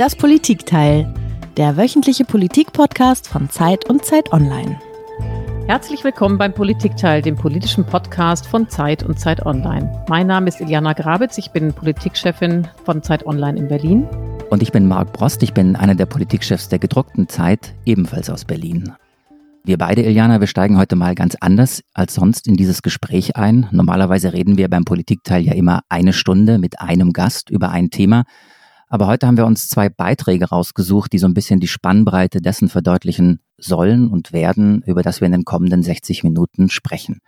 Das Politikteil, der wöchentliche Politikpodcast von Zeit und Zeit Online. Herzlich willkommen beim Politikteil, dem politischen Podcast von Zeit und Zeit Online. Mein Name ist Iliana Grabitz, ich bin Politikchefin von Zeit Online in Berlin. Und ich bin Marc Brost, ich bin einer der Politikchefs der gedruckten Zeit, ebenfalls aus Berlin. Wir beide, Iliana, wir steigen heute mal ganz anders als sonst in dieses Gespräch ein. Normalerweise reden wir beim Politikteil ja immer eine Stunde mit einem Gast über ein Thema. Aber heute haben wir uns zwei Beiträge rausgesucht, die so ein bisschen die Spannbreite dessen verdeutlichen sollen und werden, über das wir in den kommenden 60 Minuten sprechen.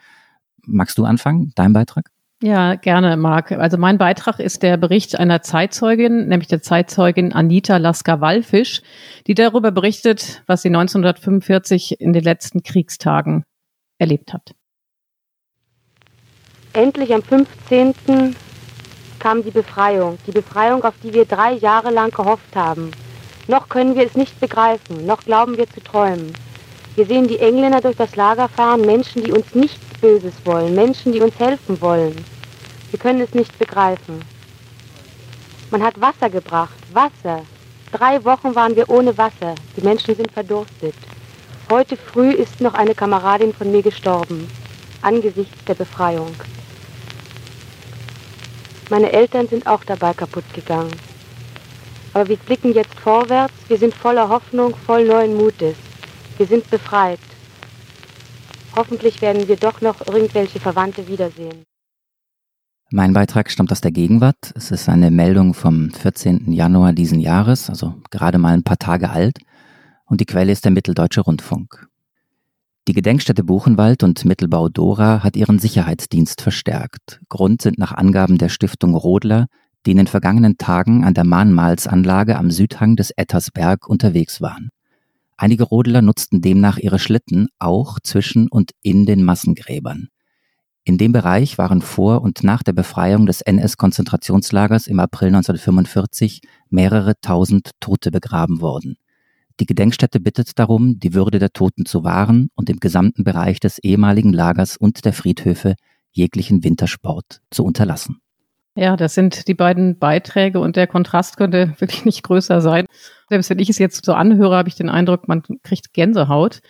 Magst du anfangen, dein Beitrag? Ja, gerne, Marc. Also mein Beitrag ist der Bericht einer Zeitzeugin, nämlich der Zeitzeugin Anita Lasker-Wallfisch, die darüber berichtet, was sie 1945 in den letzten Kriegstagen erlebt hat. Endlich am 15 kam die Befreiung, die Befreiung, auf die wir drei Jahre lang gehofft haben. Noch können wir es nicht begreifen, noch glauben wir zu träumen. Wir sehen die Engländer durch das Lager fahren, Menschen, die uns nichts Böses wollen, Menschen, die uns helfen wollen. Wir können es nicht begreifen. Man hat Wasser gebracht, Wasser. Drei Wochen waren wir ohne Wasser. Die Menschen sind verdurstet. Heute früh ist noch eine Kameradin von mir gestorben, angesichts der Befreiung. Meine Eltern sind auch dabei kaputt gegangen. Aber wir blicken jetzt vorwärts, wir sind voller Hoffnung, voll neuen Mutes. Wir sind befreit. Hoffentlich werden wir doch noch irgendwelche Verwandte wiedersehen. Mein Beitrag stammt aus der Gegenwart. Es ist eine Meldung vom 14. Januar diesen Jahres, also gerade mal ein paar Tage alt. Und die Quelle ist der Mitteldeutsche Rundfunk. Die Gedenkstätte Buchenwald und Mittelbau Dora hat ihren Sicherheitsdienst verstärkt. Grund sind nach Angaben der Stiftung Rodler, die in den vergangenen Tagen an der Mahnmalsanlage am Südhang des Ettersberg unterwegs waren. Einige Rodler nutzten demnach ihre Schlitten auch zwischen und in den Massengräbern. In dem Bereich waren vor und nach der Befreiung des NS-Konzentrationslagers im April 1945 mehrere tausend Tote begraben worden. Die Gedenkstätte bittet darum, die Würde der Toten zu wahren und im gesamten Bereich des ehemaligen Lagers und der Friedhöfe jeglichen Wintersport zu unterlassen. Ja, das sind die beiden Beiträge und der Kontrast könnte wirklich nicht größer sein. Selbst wenn ich es jetzt so anhöre, habe ich den Eindruck, man kriegt Gänsehaut.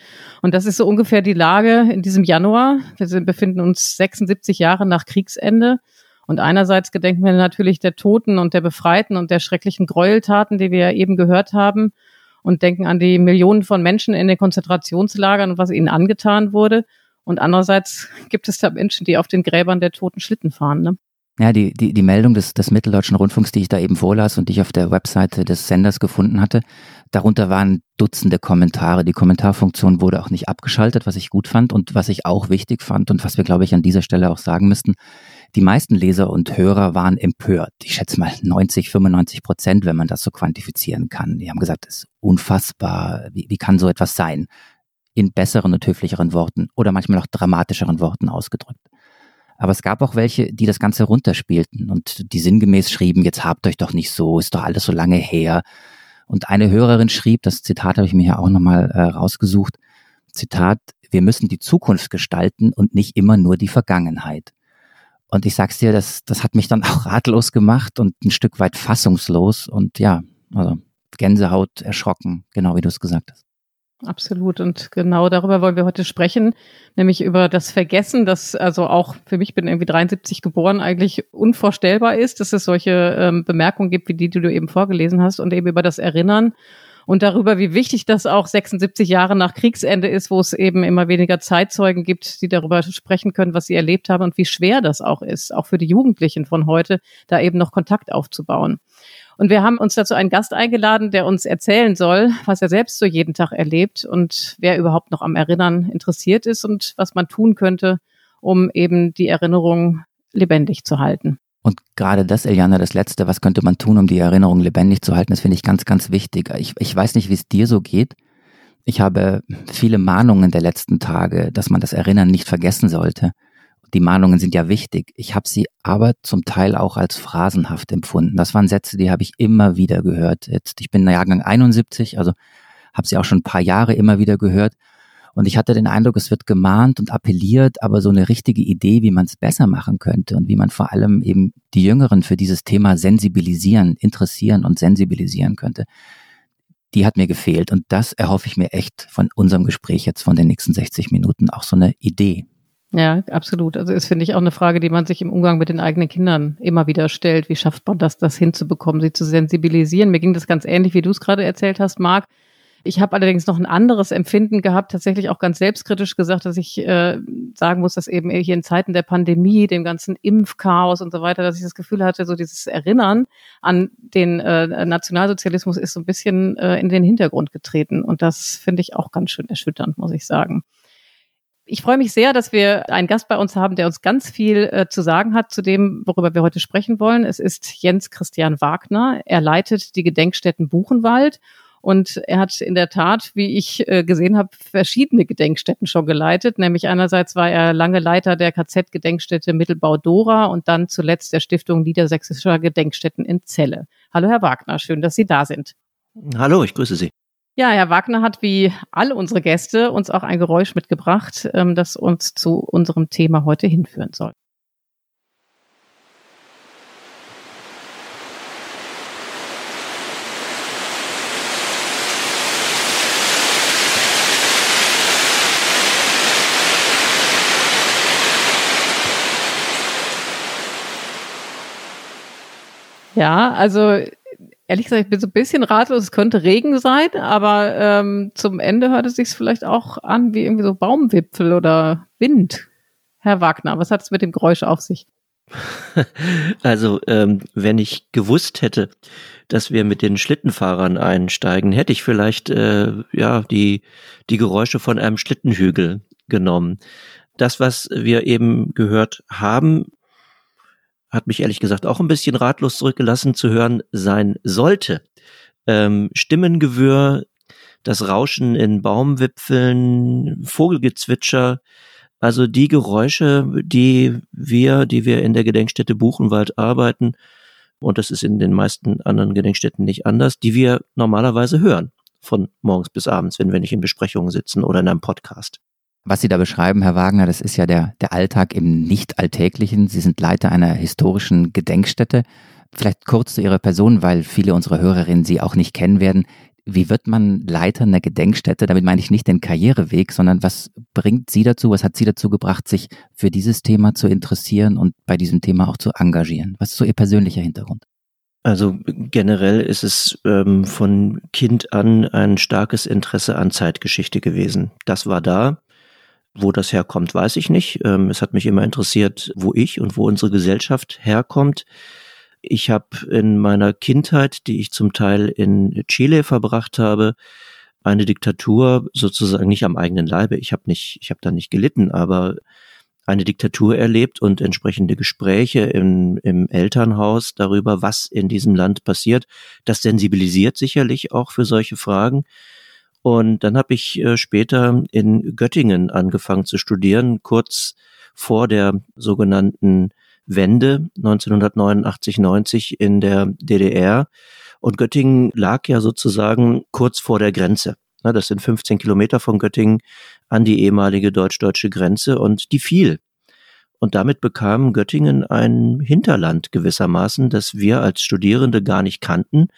Und das ist so ungefähr die Lage in diesem Januar. Wir befinden uns 76 Jahre nach Kriegsende. Und einerseits gedenken wir natürlich der Toten und der Befreiten und der schrecklichen Gräueltaten, die wir ja eben gehört haben und denken an die Millionen von Menschen in den Konzentrationslagern und was ihnen angetan wurde. Und andererseits gibt es da Menschen, die auf den Gräbern der Toten Schlitten fahren. Ne? Ja, die, die, die Meldung des, des Mitteldeutschen Rundfunks, die ich da eben vorlas und die ich auf der Webseite des Senders gefunden hatte, darunter waren Dutzende Kommentare. Die Kommentarfunktion wurde auch nicht abgeschaltet, was ich gut fand und was ich auch wichtig fand und was wir, glaube ich, an dieser Stelle auch sagen müssten. Die meisten Leser und Hörer waren empört. Ich schätze mal 90, 95 Prozent, wenn man das so quantifizieren kann. Die haben gesagt, es ist unfassbar. Wie, wie kann so etwas sein? In besseren und höflicheren Worten oder manchmal auch dramatischeren Worten ausgedrückt. Aber es gab auch welche, die das Ganze runterspielten und die sinngemäß schrieben, jetzt habt euch doch nicht so, ist doch alles so lange her. Und eine Hörerin schrieb, das Zitat habe ich mir ja auch nochmal äh, rausgesucht, Zitat, wir müssen die Zukunft gestalten und nicht immer nur die Vergangenheit. Und ich sag's dir, das, das hat mich dann auch ratlos gemacht und ein Stück weit fassungslos und ja, also Gänsehaut erschrocken, genau wie du es gesagt hast. Absolut. Und genau darüber wollen wir heute sprechen, nämlich über das Vergessen, das also auch für mich bin irgendwie 73 geboren, eigentlich unvorstellbar ist, dass es solche ähm, Bemerkungen gibt, wie die, die du eben vorgelesen hast, und eben über das Erinnern und darüber, wie wichtig das auch 76 Jahre nach Kriegsende ist, wo es eben immer weniger Zeitzeugen gibt, die darüber sprechen können, was sie erlebt haben und wie schwer das auch ist, auch für die Jugendlichen von heute, da eben noch Kontakt aufzubauen. Und wir haben uns dazu einen Gast eingeladen, der uns erzählen soll, was er selbst so jeden Tag erlebt und wer überhaupt noch am Erinnern interessiert ist und was man tun könnte, um eben die Erinnerung lebendig zu halten. Und gerade das, Eliana, das Letzte, was könnte man tun, um die Erinnerung lebendig zu halten, das finde ich ganz, ganz wichtig. Ich, ich weiß nicht, wie es dir so geht. Ich habe viele Mahnungen der letzten Tage, dass man das Erinnern nicht vergessen sollte. Die Mahnungen sind ja wichtig. Ich habe sie aber zum Teil auch als phrasenhaft empfunden. Das waren Sätze, die habe ich immer wieder gehört. Jetzt, ich bin Jahrgang 71, also habe sie auch schon ein paar Jahre immer wieder gehört. Und ich hatte den Eindruck, es wird gemahnt und appelliert, aber so eine richtige Idee, wie man es besser machen könnte und wie man vor allem eben die Jüngeren für dieses Thema sensibilisieren, interessieren und sensibilisieren könnte, die hat mir gefehlt. Und das erhoffe ich mir echt von unserem Gespräch jetzt von den nächsten 60 Minuten, auch so eine Idee. Ja, absolut. Also ist, finde ich, auch eine Frage, die man sich im Umgang mit den eigenen Kindern immer wieder stellt. Wie schafft man das, das hinzubekommen, sie zu sensibilisieren? Mir ging das ganz ähnlich, wie du es gerade erzählt hast, Marc. Ich habe allerdings noch ein anderes Empfinden gehabt, tatsächlich auch ganz selbstkritisch gesagt, dass ich äh, sagen muss, dass eben hier in Zeiten der Pandemie, dem ganzen Impfchaos und so weiter, dass ich das Gefühl hatte, so dieses Erinnern an den äh, Nationalsozialismus ist so ein bisschen äh, in den Hintergrund getreten. Und das finde ich auch ganz schön erschütternd, muss ich sagen. Ich freue mich sehr, dass wir einen Gast bei uns haben, der uns ganz viel äh, zu sagen hat zu dem, worüber wir heute sprechen wollen. Es ist Jens Christian Wagner. Er leitet die Gedenkstätten Buchenwald und er hat in der Tat, wie ich äh, gesehen habe, verschiedene Gedenkstätten schon geleitet. Nämlich einerseits war er lange Leiter der KZ-Gedenkstätte Mittelbau Dora und dann zuletzt der Stiftung Niedersächsischer Gedenkstätten in Celle. Hallo, Herr Wagner, schön, dass Sie da sind. Hallo, ich grüße Sie. Ja, Herr Wagner hat wie alle unsere Gäste uns auch ein Geräusch mitgebracht, ähm, das uns zu unserem Thema heute hinführen soll. Ja, also ehrlich gesagt, ich bin so ein bisschen ratlos. Es könnte Regen sein, aber ähm, zum Ende hört es sich vielleicht auch an wie irgendwie so Baumwipfel oder Wind. Herr Wagner, was hat es mit dem Geräusch auf sich? Also, ähm, wenn ich gewusst hätte, dass wir mit den Schlittenfahrern einsteigen, hätte ich vielleicht äh, ja die die Geräusche von einem Schlittenhügel genommen. Das, was wir eben gehört haben, hat mich ehrlich gesagt auch ein bisschen ratlos zurückgelassen zu hören sein sollte. Ähm, Stimmengewirr, das Rauschen in Baumwipfeln, Vogelgezwitscher, also die Geräusche, die wir, die wir in der Gedenkstätte Buchenwald arbeiten, und das ist in den meisten anderen Gedenkstätten nicht anders, die wir normalerweise hören, von morgens bis abends, wenn wir nicht in Besprechungen sitzen oder in einem Podcast. Was Sie da beschreiben, Herr Wagner, das ist ja der, der Alltag im Nicht-Alltäglichen. Sie sind Leiter einer historischen Gedenkstätte. Vielleicht kurz zu Ihrer Person, weil viele unserer Hörerinnen Sie auch nicht kennen werden. Wie wird man Leiter einer Gedenkstätte? Damit meine ich nicht den Karriereweg, sondern was bringt Sie dazu, was hat Sie dazu gebracht, sich für dieses Thema zu interessieren und bei diesem Thema auch zu engagieren? Was ist so Ihr persönlicher Hintergrund? Also generell ist es ähm, von Kind an ein starkes Interesse an Zeitgeschichte gewesen. Das war da. Wo das herkommt, weiß ich nicht. Ähm, es hat mich immer interessiert, wo ich und wo unsere Gesellschaft herkommt. Ich habe in meiner Kindheit, die ich zum Teil in Chile verbracht habe, eine Diktatur sozusagen nicht am eigenen Leibe. Ich habe nicht, ich habe da nicht gelitten, aber eine Diktatur erlebt und entsprechende Gespräche im, im Elternhaus darüber, was in diesem Land passiert. Das sensibilisiert sicherlich auch für solche Fragen. Und dann habe ich äh, später in Göttingen angefangen zu studieren, kurz vor der sogenannten Wende 1989, 90 in der DDR. Und Göttingen lag ja sozusagen kurz vor der Grenze. Das sind 15 Kilometer von Göttingen an die ehemalige deutsch-deutsche Grenze und die fiel. Und damit bekam Göttingen ein Hinterland gewissermaßen, das wir als Studierende gar nicht kannten,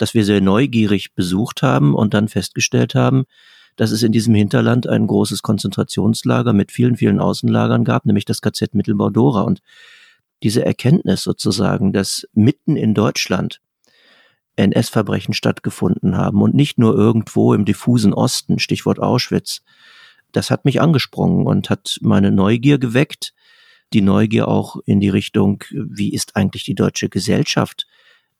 das wir sehr neugierig besucht haben und dann festgestellt haben, dass es in diesem Hinterland ein großes Konzentrationslager mit vielen, vielen Außenlagern gab, nämlich das KZ Mittelbau-Dora. Und diese Erkenntnis sozusagen, dass mitten in Deutschland NS-Verbrechen stattgefunden haben und nicht nur irgendwo im diffusen Osten, Stichwort Auschwitz, das hat mich angesprungen und hat meine Neugier geweckt, die Neugier auch in die Richtung, wie ist eigentlich die deutsche Gesellschaft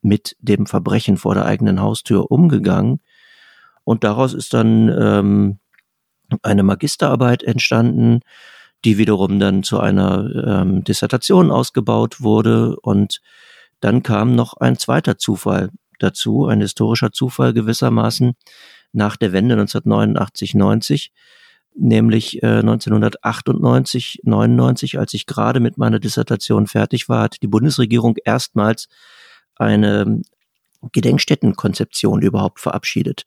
mit dem Verbrechen vor der eigenen Haustür umgegangen. Und daraus ist dann ähm, eine Magisterarbeit entstanden, die wiederum dann zu einer ähm, Dissertation ausgebaut wurde. Und dann kam noch ein zweiter Zufall dazu, ein historischer Zufall gewissermaßen nach der Wende 1989, 90, nämlich äh, 1998, 99, als ich gerade mit meiner Dissertation fertig war, hat die Bundesregierung erstmals eine Gedenkstättenkonzeption überhaupt verabschiedet.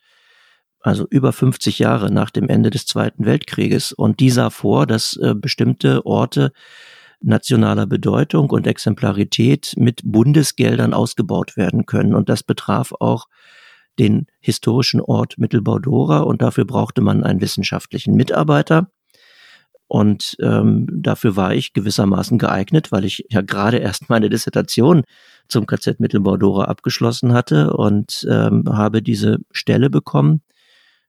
also über 50 Jahre nach dem Ende des Zweiten Weltkrieges. Und die sah vor, dass äh, bestimmte Orte nationaler Bedeutung und Exemplarität mit Bundesgeldern ausgebaut werden können. Und das betraf auch den historischen Ort Mittelbau-Dora und dafür brauchte man einen wissenschaftlichen Mitarbeiter. Und ähm, dafür war ich gewissermaßen geeignet, weil ich ja gerade erst meine Dissertation zum KZ Mittelbau-Dora abgeschlossen hatte und ähm, habe diese Stelle bekommen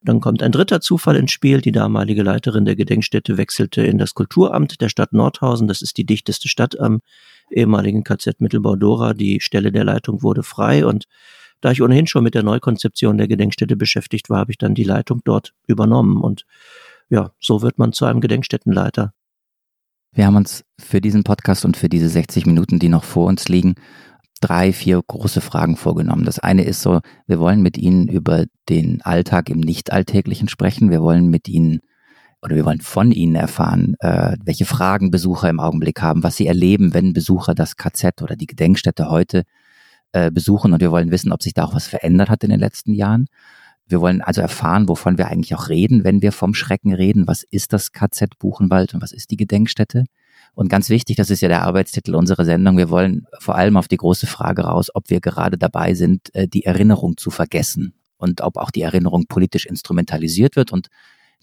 dann kommt ein dritter Zufall ins Spiel. Die damalige Leiterin der Gedenkstätte wechselte in das Kulturamt der Stadt Nordhausen. Das ist die dichteste Stadt am ehemaligen KZ Mittelbau-Dora. Die Stelle der Leitung wurde frei und da ich ohnehin schon mit der Neukonzeption der Gedenkstätte beschäftigt war, habe ich dann die Leitung dort übernommen und ja, so wird man zu einem Gedenkstättenleiter. Wir haben uns für diesen Podcast und für diese 60 Minuten, die noch vor uns liegen, drei, vier große Fragen vorgenommen. Das eine ist so, wir wollen mit Ihnen über den Alltag im Nicht-Alltäglichen sprechen. Wir wollen mit Ihnen oder wir wollen von Ihnen erfahren, äh, welche Fragen Besucher im Augenblick haben, was sie erleben, wenn Besucher das KZ oder die Gedenkstätte heute äh, besuchen. Und wir wollen wissen, ob sich da auch was verändert hat in den letzten Jahren. Wir wollen also erfahren, wovon wir eigentlich auch reden, wenn wir vom Schrecken reden. Was ist das KZ Buchenwald und was ist die Gedenkstätte? Und ganz wichtig, das ist ja der Arbeitstitel unserer Sendung, wir wollen vor allem auf die große Frage raus, ob wir gerade dabei sind, äh, die Erinnerung zu vergessen und ob auch die Erinnerung politisch instrumentalisiert wird und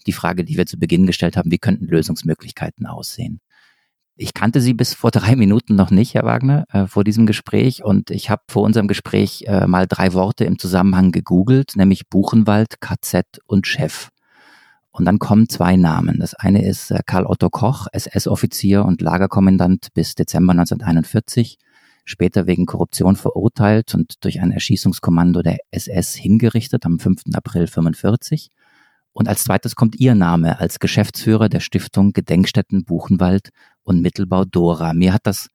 die Frage, die wir zu Beginn gestellt haben, wie könnten Lösungsmöglichkeiten aussehen? Ich kannte Sie bis vor drei Minuten noch nicht, Herr Wagner, äh, vor diesem Gespräch. Und ich habe vor unserem Gespräch äh, mal drei Worte im Zusammenhang gegoogelt, nämlich Buchenwald, KZ und Chef. Und dann kommen zwei Namen. Das eine ist äh, Karl Otto Koch, SS-Offizier und Lagerkommandant bis Dezember 1941, später wegen Korruption verurteilt und durch ein Erschießungskommando der SS hingerichtet am 5. April 1945. Und als zweites kommt Ihr Name als Geschäftsführer der Stiftung Gedenkstätten Buchenwald und Mittelbau Dora. Mir hat das,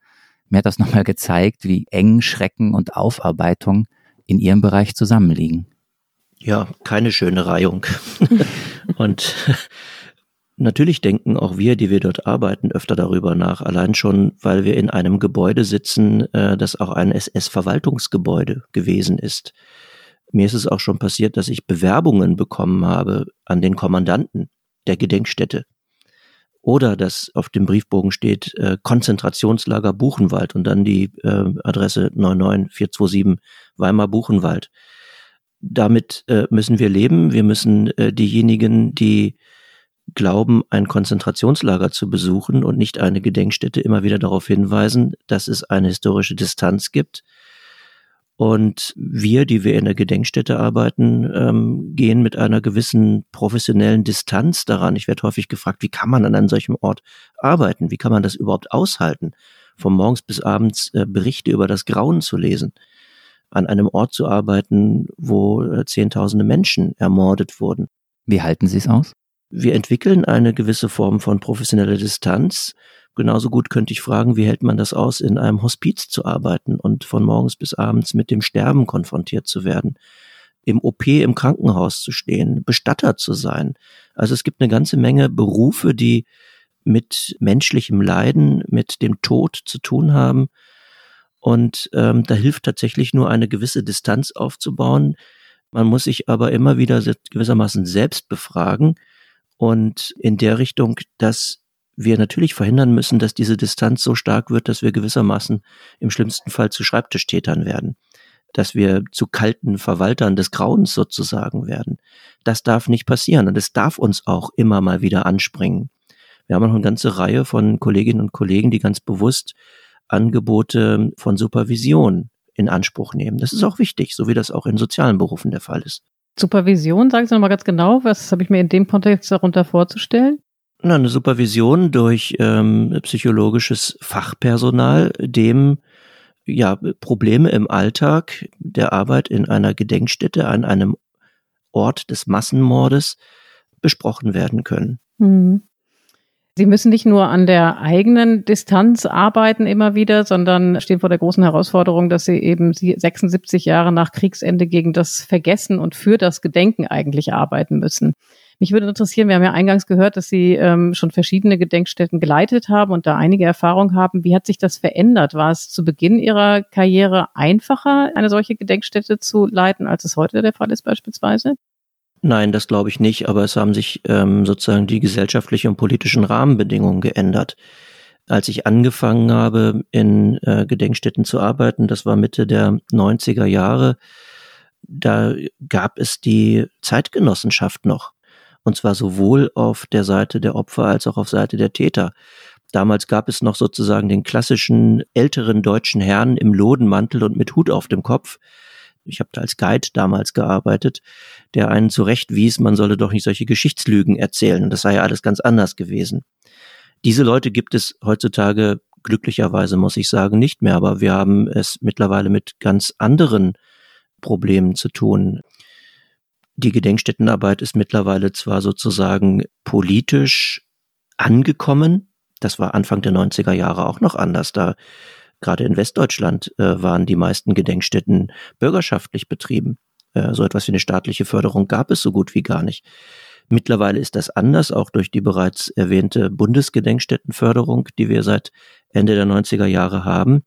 mir hat das nochmal gezeigt, wie eng Schrecken und Aufarbeitung in Ihrem Bereich zusammenliegen. Ja, keine schöne Reihung. und natürlich denken auch wir, die wir dort arbeiten, öfter darüber nach. Allein schon, weil wir in einem Gebäude sitzen, äh, das auch ein SS-Verwaltungsgebäude gewesen ist. Mir ist es auch schon passiert, dass ich Bewerbungen bekommen habe an den Kommandanten der Gedenkstätte. Oder dass auf dem Briefbogen steht äh, Konzentrationslager Buchenwald und dann die äh, Adresse 99427 Weimar Buchenwald damit äh, müssen wir leben. Wir müssen äh, diejenigen, die glauben, ein Konzentrationslager zu besuchen und nicht eine Gedenkstätte, immer wieder darauf hinweisen, dass es eine historische Distanz gibt. Und wir, die wir in der Gedenkstätte arbeiten, ähm, gehen mit einer gewissen professionellen Distanz daran. Ich werde häufig gefragt, wie kann man an einem solchen Ort arbeiten? Wie kann man das überhaupt aushalten, von morgens bis abends äh, Berichte über das Grauen zu lesen? An einem Ort zu arbeiten, wo äh, Zehntausende Menschen ermordet wurden. Wie halten Sie es aus? Wir entwickeln eine gewisse Form von professioneller Distanz. Genauso gut könnte ich fragen, wie hält man das aus, in einem Hospiz zu arbeiten und von morgens bis abends mit dem Sterben konfrontiert zu werden, im OP im Krankenhaus zu stehen, Bestatter zu sein. Also es gibt eine ganze Menge Berufe, die mit menschlichem Leiden, mit dem Tod zu tun haben und ähm, da hilft tatsächlich nur eine gewisse Distanz aufzubauen. Man muss sich aber immer wieder gewissermaßen selbst befragen und in der Richtung, dass wir natürlich verhindern müssen, dass diese Distanz so stark wird, dass wir gewissermaßen im schlimmsten Fall zu Schreibtischtätern werden, dass wir zu kalten Verwaltern des Grauens sozusagen werden. Das darf nicht passieren und es darf uns auch immer mal wieder anspringen. Wir haben noch eine ganze Reihe von Kolleginnen und Kollegen, die ganz bewusst Angebote von Supervision in Anspruch nehmen. Das ist auch wichtig, so wie das auch in sozialen Berufen der Fall ist. Supervision, sagen Sie nochmal ganz genau, was habe ich mir in dem Kontext darunter vorzustellen? Na, eine Supervision durch ähm, psychologisches Fachpersonal, dem ja Probleme im Alltag der Arbeit in einer Gedenkstätte an einem Ort des Massenmordes besprochen werden können. Mhm. Sie müssen nicht nur an der eigenen Distanz arbeiten immer wieder, sondern stehen vor der großen Herausforderung, dass Sie eben 76 Jahre nach Kriegsende gegen das Vergessen und für das Gedenken eigentlich arbeiten müssen. Mich würde interessieren, wir haben ja eingangs gehört, dass Sie ähm, schon verschiedene Gedenkstätten geleitet haben und da einige Erfahrung haben. Wie hat sich das verändert? War es zu Beginn Ihrer Karriere einfacher, eine solche Gedenkstätte zu leiten, als es heute der Fall ist beispielsweise? Nein, das glaube ich nicht, aber es haben sich ähm, sozusagen die gesellschaftlichen und politischen Rahmenbedingungen geändert. Als ich angefangen habe, in äh, Gedenkstätten zu arbeiten, das war Mitte der 90er Jahre, da gab es die Zeitgenossenschaft noch. Und zwar sowohl auf der Seite der Opfer als auch auf Seite der Täter. Damals gab es noch sozusagen den klassischen älteren deutschen Herrn im Lodenmantel und mit Hut auf dem Kopf, ich habe da als Guide damals gearbeitet, der einen zurechtwies, man solle doch nicht solche Geschichtslügen erzählen. Das sei ja alles ganz anders gewesen. Diese Leute gibt es heutzutage glücklicherweise, muss ich sagen, nicht mehr, aber wir haben es mittlerweile mit ganz anderen Problemen zu tun. Die Gedenkstättenarbeit ist mittlerweile zwar sozusagen politisch angekommen, das war Anfang der 90er Jahre auch noch anders. Da Gerade in Westdeutschland äh, waren die meisten Gedenkstätten bürgerschaftlich betrieben. Äh, so etwas wie eine staatliche Förderung gab es so gut wie gar nicht. Mittlerweile ist das anders, auch durch die bereits erwähnte Bundesgedenkstättenförderung, die wir seit Ende der 90er Jahre haben.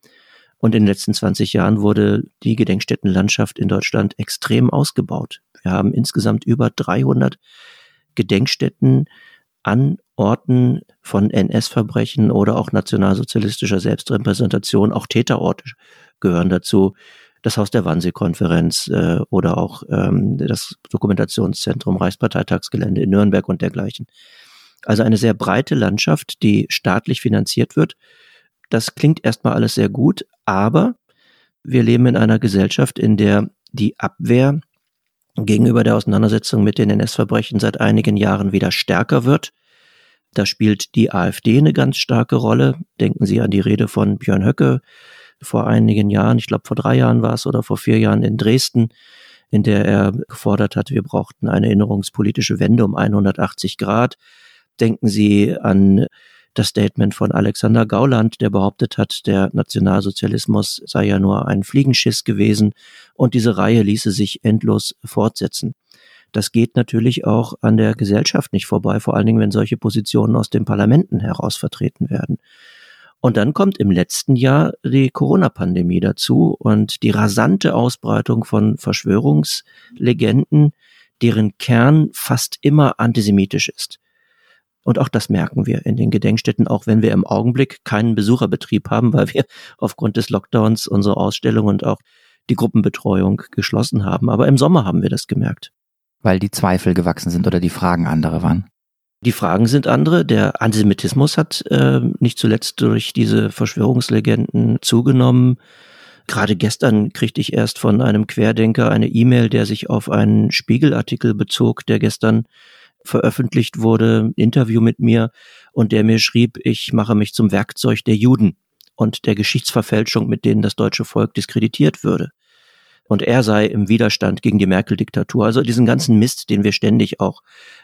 Und in den letzten 20 Jahren wurde die Gedenkstättenlandschaft in Deutschland extrem ausgebaut. Wir haben insgesamt über 300 Gedenkstätten an Orten von NS-Verbrechen oder auch nationalsozialistischer Selbstrepräsentation, auch Täterorte gehören dazu. Das Haus der Wannsee-Konferenz äh, oder auch ähm, das Dokumentationszentrum Reichsparteitagsgelände in Nürnberg und dergleichen. Also eine sehr breite Landschaft, die staatlich finanziert wird. Das klingt erstmal alles sehr gut, aber wir leben in einer Gesellschaft, in der die Abwehr gegenüber der Auseinandersetzung mit den NS-Verbrechen seit einigen Jahren wieder stärker wird. Da spielt die AfD eine ganz starke Rolle. Denken Sie an die Rede von Björn Höcke vor einigen Jahren, ich glaube vor drei Jahren war es oder vor vier Jahren in Dresden, in der er gefordert hat, wir brauchten eine erinnerungspolitische Wende um 180 Grad. Denken Sie an das Statement von Alexander Gauland, der behauptet hat, der Nationalsozialismus sei ja nur ein Fliegenschiss gewesen und diese Reihe ließe sich endlos fortsetzen. Das geht natürlich auch an der Gesellschaft nicht vorbei, vor allen Dingen, wenn solche Positionen aus den Parlamenten heraus vertreten werden. Und dann kommt im letzten Jahr die Corona-Pandemie dazu und die rasante Ausbreitung von Verschwörungslegenden, deren Kern fast immer antisemitisch ist. Und auch das merken wir in den Gedenkstätten, auch wenn wir im Augenblick keinen Besucherbetrieb haben, weil wir aufgrund des Lockdowns unsere Ausstellung und auch die Gruppenbetreuung geschlossen haben. Aber im Sommer haben wir das gemerkt. Weil die Zweifel gewachsen sind oder die Fragen andere waren. Die Fragen sind andere. Der Antisemitismus hat äh, nicht zuletzt durch diese Verschwörungslegenden zugenommen. Gerade gestern kriegte ich erst von einem Querdenker eine E-Mail, der sich auf einen Spiegelartikel bezog, der gestern veröffentlicht wurde, Interview mit mir, und der mir schrieb, ich mache mich zum Werkzeug der Juden und der Geschichtsverfälschung, mit denen das deutsche Volk diskreditiert würde. Und er sei im Widerstand gegen die Merkel-Diktatur. Also diesen ganzen Mist, den wir ständig auch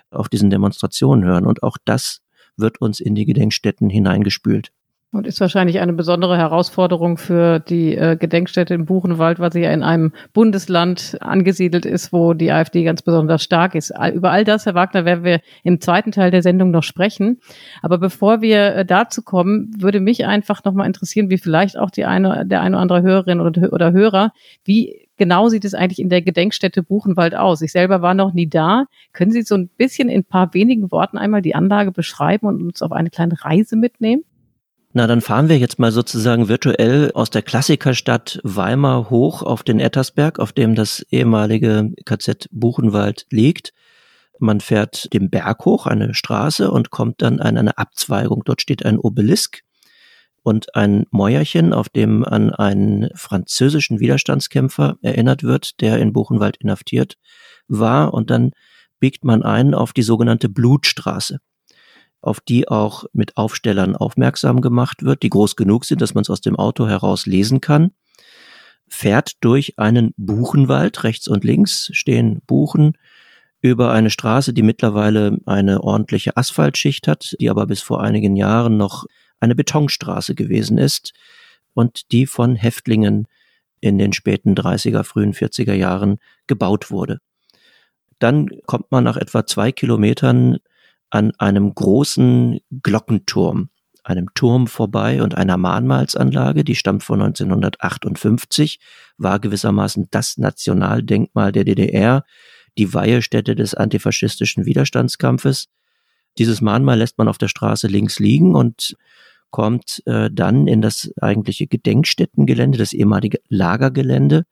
auf diesen Demonstrationen hören. Und auch das wird uns in die Gedenkstätten hineingespült. Und ist wahrscheinlich eine besondere Herausforderung für die äh, Gedenkstätte in Buchenwald, weil sie ja in einem Bundesland angesiedelt ist, wo die AfD ganz besonders stark ist. Über all das, Herr Wagner, werden wir im zweiten Teil der Sendung noch sprechen. Aber bevor wir äh, dazu kommen, würde mich einfach nochmal interessieren, wie vielleicht auch die eine, der eine oder andere Hörerin oder, oder Hörer, wie genau sieht es eigentlich in der Gedenkstätte Buchenwald aus? Ich selber war noch nie da. Können Sie so ein bisschen in ein paar wenigen Worten einmal die Anlage beschreiben und uns auf eine kleine Reise mitnehmen? Na, dann fahren wir jetzt mal sozusagen virtuell aus der Klassikerstadt Weimar hoch auf den Ettersberg, auf dem das ehemalige KZ Buchenwald liegt. Man fährt den Berg hoch, eine Straße und kommt dann an eine Abzweigung. Dort steht ein Obelisk und ein Mäuerchen, auf dem an einen französischen Widerstandskämpfer erinnert wird, der in Buchenwald inhaftiert war. Und dann biegt man ein auf die sogenannte Blutstraße auf die auch mit Aufstellern aufmerksam gemacht wird, die groß genug sind, dass man es aus dem Auto heraus lesen kann, fährt durch einen Buchenwald, rechts und links stehen Buchen, über eine Straße, die mittlerweile eine ordentliche Asphaltschicht hat, die aber bis vor einigen Jahren noch eine Betonstraße gewesen ist und die von Häftlingen in den späten 30er, frühen 40er Jahren gebaut wurde. Dann kommt man nach etwa zwei Kilometern an einem großen Glockenturm, einem Turm vorbei und einer Mahnmalsanlage, die stammt von 1958, war gewissermaßen das Nationaldenkmal der DDR. die Weihestätte des antifaschistischen Widerstandskampfes. Dieses Mahnmal lässt man auf der Straße links liegen und kommt äh, dann in das eigentliche Gedenkstättengelände, das ehemalige Lagergelände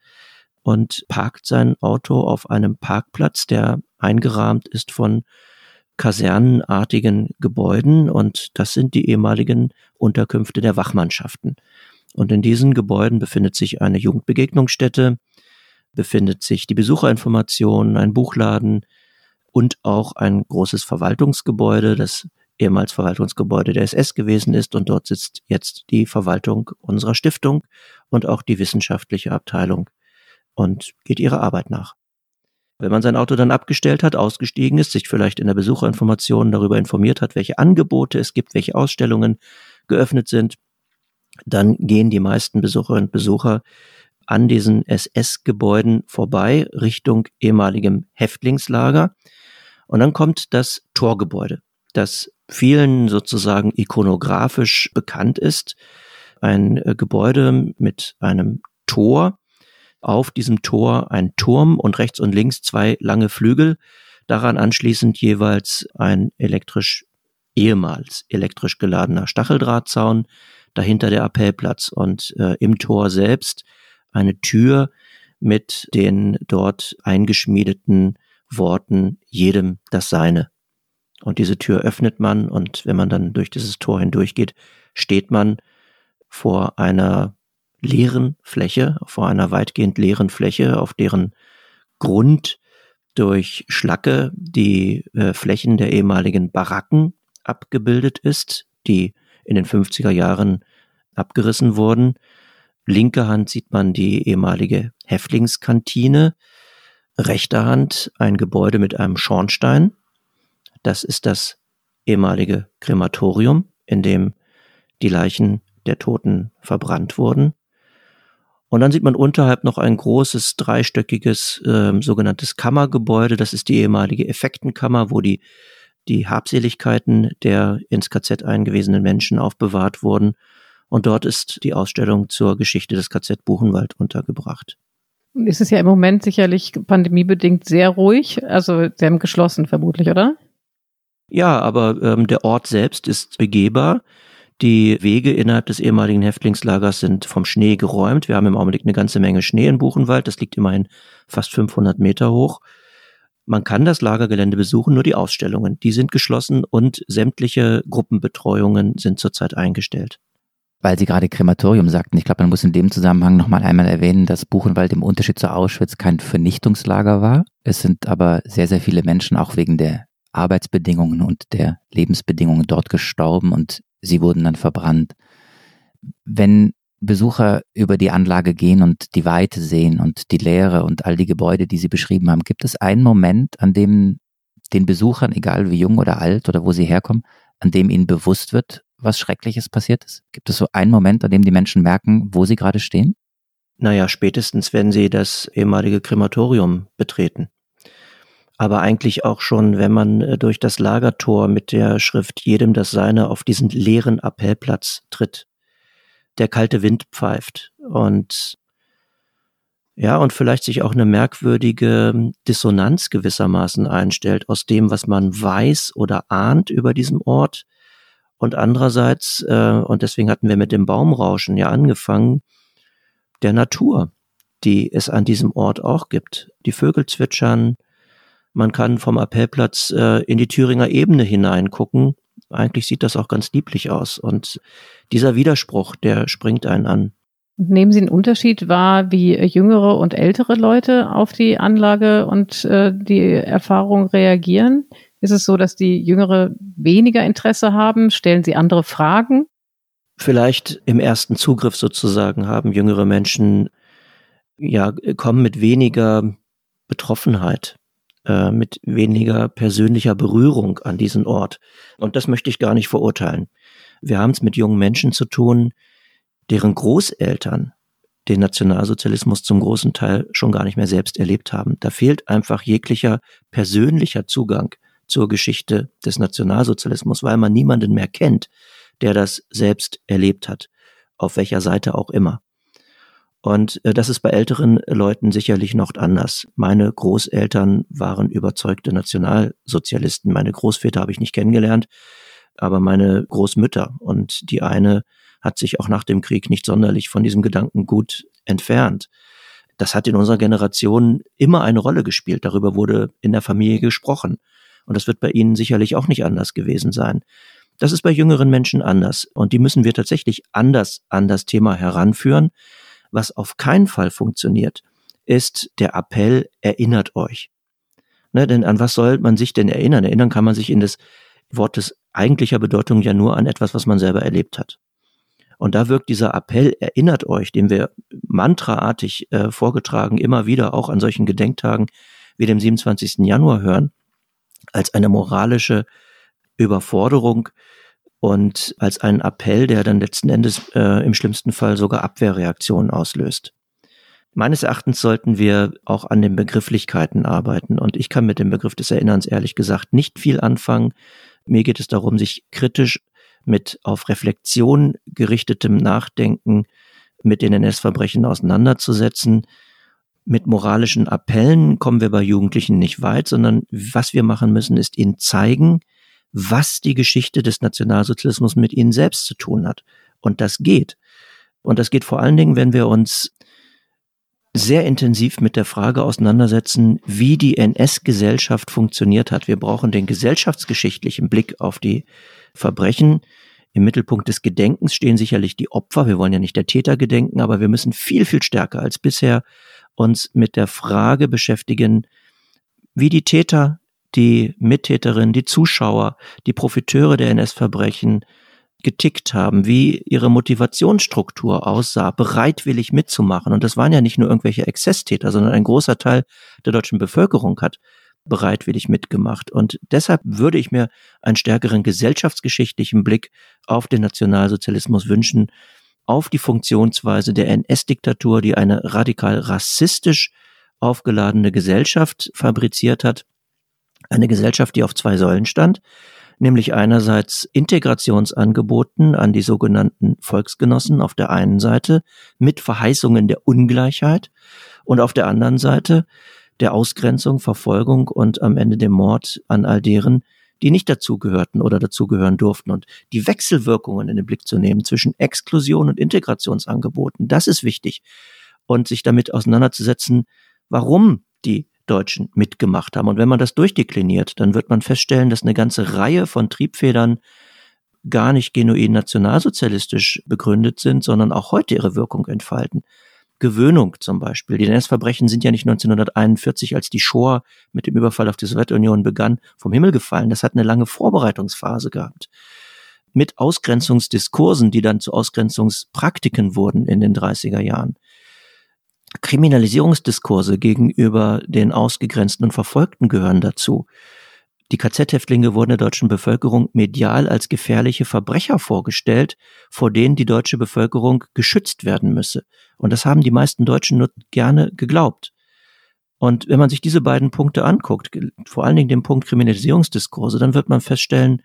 und parkt sein Auto auf einem Parkplatz, der eingerahmt ist von kasernenartigen Gebäuden und das sind die ehemaligen Unterkünfte der Wachmannschaften. Und in diesen Gebäuden befindet sich eine Jugendbegegnungsstätte, befindet sich die Besucherinformation, ein Buchladen und auch ein großes Verwaltungsgebäude, das ehemals Verwaltungsgebäude der SS gewesen ist und dort sitzt jetzt die Verwaltung unserer Stiftung und auch die wissenschaftliche Abteilung und geht ihrer Arbeit nach. Wenn man sein Auto dann abgestellt hat, ausgestiegen ist, sich vielleicht in der Besucherinformation darüber informiert hat, welche Angebote es gibt, welche Ausstellungen geöffnet sind, dann gehen die meisten Besucherinnen und Besucher an diesen SS-Gebäuden vorbei Richtung ehemaligem Häftlingslager. Und dann kommt das Torgebäude, das vielen sozusagen ikonografisch bekannt ist. Ein äh, Gebäude mit einem Tor, auf diesem Tor ein Turm und rechts und links zwei lange Flügel, daran anschließend jeweils ein elektrisch, ehemals elektrisch geladener Stacheldrahtzaun, dahinter der Appellplatz und äh, im Tor selbst eine Tür mit den dort eingeschmiedeten Worten jedem das Seine. Und diese Tür öffnet man und wenn man dann durch dieses Tor hindurchgeht, steht man vor einer leeren Fläche, vor einer weitgehend leeren Fläche, auf deren Grund durch Schlacke die äh, Flächen der ehemaligen Baracken abgebildet ist, die in den 50er Jahren abgerissen wurden. Linke Hand sieht man die ehemalige Häftlingskantine, rechter Hand ein Gebäude mit einem Schornstein. Das ist das ehemalige Krematorium, in dem die Leichen der Toten verbrannt wurden. Und dann sieht man unterhalb noch ein großes dreistöckiges äh, sogenanntes Kammergebäude. Das ist die ehemalige Effektenkammer, wo die, die Habseligkeiten der ins KZ eingewiesenen Menschen aufbewahrt wurden. Und dort ist die Ausstellung zur Geschichte des KZ Buchenwald untergebracht. Ist es ja im Moment sicherlich pandemiebedingt sehr ruhig. Also Sie haben geschlossen vermutlich, oder? Ja, aber ähm, der Ort selbst ist begehbar. Die Wege innerhalb des ehemaligen Häftlingslagers sind vom Schnee geräumt. Wir haben im Augenblick eine ganze Menge Schnee in Buchenwald. Das liegt immerhin fast 500 Meter hoch. Man kann das Lagergelände besuchen, nur die Ausstellungen, die sind geschlossen und sämtliche Gruppenbetreuungen sind zurzeit eingestellt. Weil Sie gerade Krematorium sagten, ich glaube, man muss in dem Zusammenhang nochmal einmal erwähnen, dass Buchenwald im Unterschied zu Auschwitz kein Vernichtungslager war. Es sind aber sehr, sehr viele Menschen auch wegen der Arbeitsbedingungen und der Lebensbedingungen dort gestorben und sie wurden dann verbrannt. Wenn Besucher über die Anlage gehen und die Weite sehen und die Leere und all die Gebäude, die Sie beschrieben haben, gibt es einen Moment, an dem den Besuchern, egal wie jung oder alt oder wo sie herkommen, an dem ihnen bewusst wird, was Schreckliches passiert ist? Gibt es so einen Moment, an dem die Menschen merken, wo sie gerade stehen? Naja, spätestens, wenn sie das ehemalige Krematorium betreten aber eigentlich auch schon, wenn man äh, durch das Lagertor mit der Schrift jedem das Seine auf diesen leeren Appellplatz tritt. Der kalte Wind pfeift und ja, und vielleicht sich auch eine merkwürdige Dissonanz gewissermaßen einstellt aus dem, was man weiß oder ahnt über diesen Ort. Und andererseits, äh, und deswegen hatten wir mit dem Baumrauschen ja angefangen, der Natur, die es an diesem Ort auch gibt. Die Vögel zwitschern, man kann vom Appellplatz äh, in die Thüringer Ebene hineingucken. Eigentlich sieht das auch ganz lieblich aus. Und dieser Widerspruch, der springt einen an. Nehmen Sie einen Unterschied wahr, wie jüngere und ältere Leute auf die Anlage und äh, die Erfahrung reagieren? Ist es so, dass die Jüngere weniger Interesse haben? Stellen sie andere Fragen? Vielleicht im ersten Zugriff sozusagen haben jüngere Menschen, ja, kommen mit weniger Betroffenheit äh, mit weniger persönlicher Berührung an diesen Ort. Und das möchte ich gar nicht verurteilen. Wir haben es mit jungen Menschen zu tun, deren Großeltern den Nationalsozialismus zum großen Teil schon gar nicht mehr selbst erlebt haben. Da fehlt einfach jeglicher persönlicher Zugang zur Geschichte des Nationalsozialismus, weil man niemanden mehr kennt, der das selbst erlebt hat, auf welcher Seite auch immer. Und äh, das ist bei älteren Leuten sicherlich noch anders. Meine Großeltern waren überzeugte Nationalsozialisten. Meine Großväter habe ich nicht kennengelernt, aber meine Großmütter. Und die eine hat sich auch nach dem Krieg nicht sonderlich von diesem Gedanken gut entfernt. Das hat in unserer Generation immer eine Rolle gespielt. Darüber wurde in der Familie gesprochen. Und das wird bei Ihnen sicherlich auch nicht anders gewesen sein. Das ist bei jüngeren Menschen anders. Und die müssen wir tatsächlich anders an das Thema heranführen. Was auf keinen Fall funktioniert, ist der Appell, erinnert euch. Ne, denn an was soll man sich denn erinnern? Erinnern kann man sich in des Wortes eigentlicher Bedeutung ja nur an etwas, was man selber erlebt hat. Und da wirkt dieser Appell, erinnert euch, den wir mantraartig äh, vorgetragen, immer wieder auch an solchen Gedenktagen wie dem 27. Januar hören, als eine moralische Überforderung und als einen Appell, der dann letzten Endes äh, im schlimmsten Fall sogar Abwehrreaktionen auslöst. Meines Erachtens sollten wir auch an den Begrifflichkeiten arbeiten. Und ich kann mit dem Begriff des Erinnerns ehrlich gesagt nicht viel anfangen. Mir geht es darum, sich kritisch mit auf Reflexion gerichtetem Nachdenken mit den NS-Verbrechen auseinanderzusetzen. Mit moralischen Appellen kommen wir bei Jugendlichen nicht weit, sondern was wir machen müssen, ist ihnen zeigen, was die Geschichte des Nationalsozialismus mit ihnen selbst zu tun hat. Und das geht. Und das geht vor allen Dingen, wenn wir uns sehr intensiv mit der Frage auseinandersetzen, wie die NS-Gesellschaft funktioniert hat. Wir brauchen den gesellschaftsgeschichtlichen Blick auf die Verbrechen. Im Mittelpunkt des Gedenkens stehen sicherlich die Opfer. Wir wollen ja nicht der Täter gedenken, aber wir müssen viel, viel stärker als bisher uns mit der Frage beschäftigen, wie die Täter die Mittäterinnen, die Zuschauer, die Profiteure der NS-Verbrechen getickt haben, wie ihre Motivationsstruktur aussah, bereitwillig mitzumachen. Und das waren ja nicht nur irgendwelche Exzesstäter, sondern ein großer Teil der deutschen Bevölkerung hat bereitwillig mitgemacht. Und deshalb würde ich mir einen stärkeren gesellschaftsgeschichtlichen Blick auf den Nationalsozialismus wünschen, auf die Funktionsweise der NS-Diktatur, die eine radikal rassistisch aufgeladene Gesellschaft fabriziert hat eine Gesellschaft, die auf zwei Säulen stand, nämlich einerseits Integrationsangeboten an die sogenannten Volksgenossen auf der einen Seite mit Verheißungen der Ungleichheit und auf der anderen Seite der Ausgrenzung, Verfolgung und am Ende dem Mord an all deren, die nicht dazugehörten oder dazugehören durften. Und die Wechselwirkungen in den Blick zu nehmen zwischen Exklusion und Integrationsangeboten, das ist wichtig. Und sich damit auseinanderzusetzen, warum die Deutschen mitgemacht haben. Und wenn man das durchdekliniert, dann wird man feststellen, dass eine ganze Reihe von Triebfedern gar nicht genuin nationalsozialistisch begründet sind, sondern auch heute ihre Wirkung entfalten. Gewöhnung zum Beispiel. Die NS-Verbrechen sind ja nicht 1941, als die Shoah mit dem Überfall auf die Sowjetunion begann, vom Himmel gefallen. Das hat eine lange Vorbereitungsphase gehabt. Mit Ausgrenzungsdiskursen, die dann zu Ausgrenzungspraktiken wurden in den 30er Jahren. Kriminalisierungsdiskurse gegenüber den Ausgegrenzten und Verfolgten gehören dazu. Die KZ-Häftlinge wurden der deutschen Bevölkerung medial als gefährliche Verbrecher vorgestellt, vor denen die deutsche Bevölkerung geschützt werden müsse. Und das haben die meisten Deutschen nur gerne geglaubt. Und wenn man sich diese beiden Punkte anguckt, vor allen Dingen den Punkt Kriminalisierungsdiskurse, dann wird man feststellen,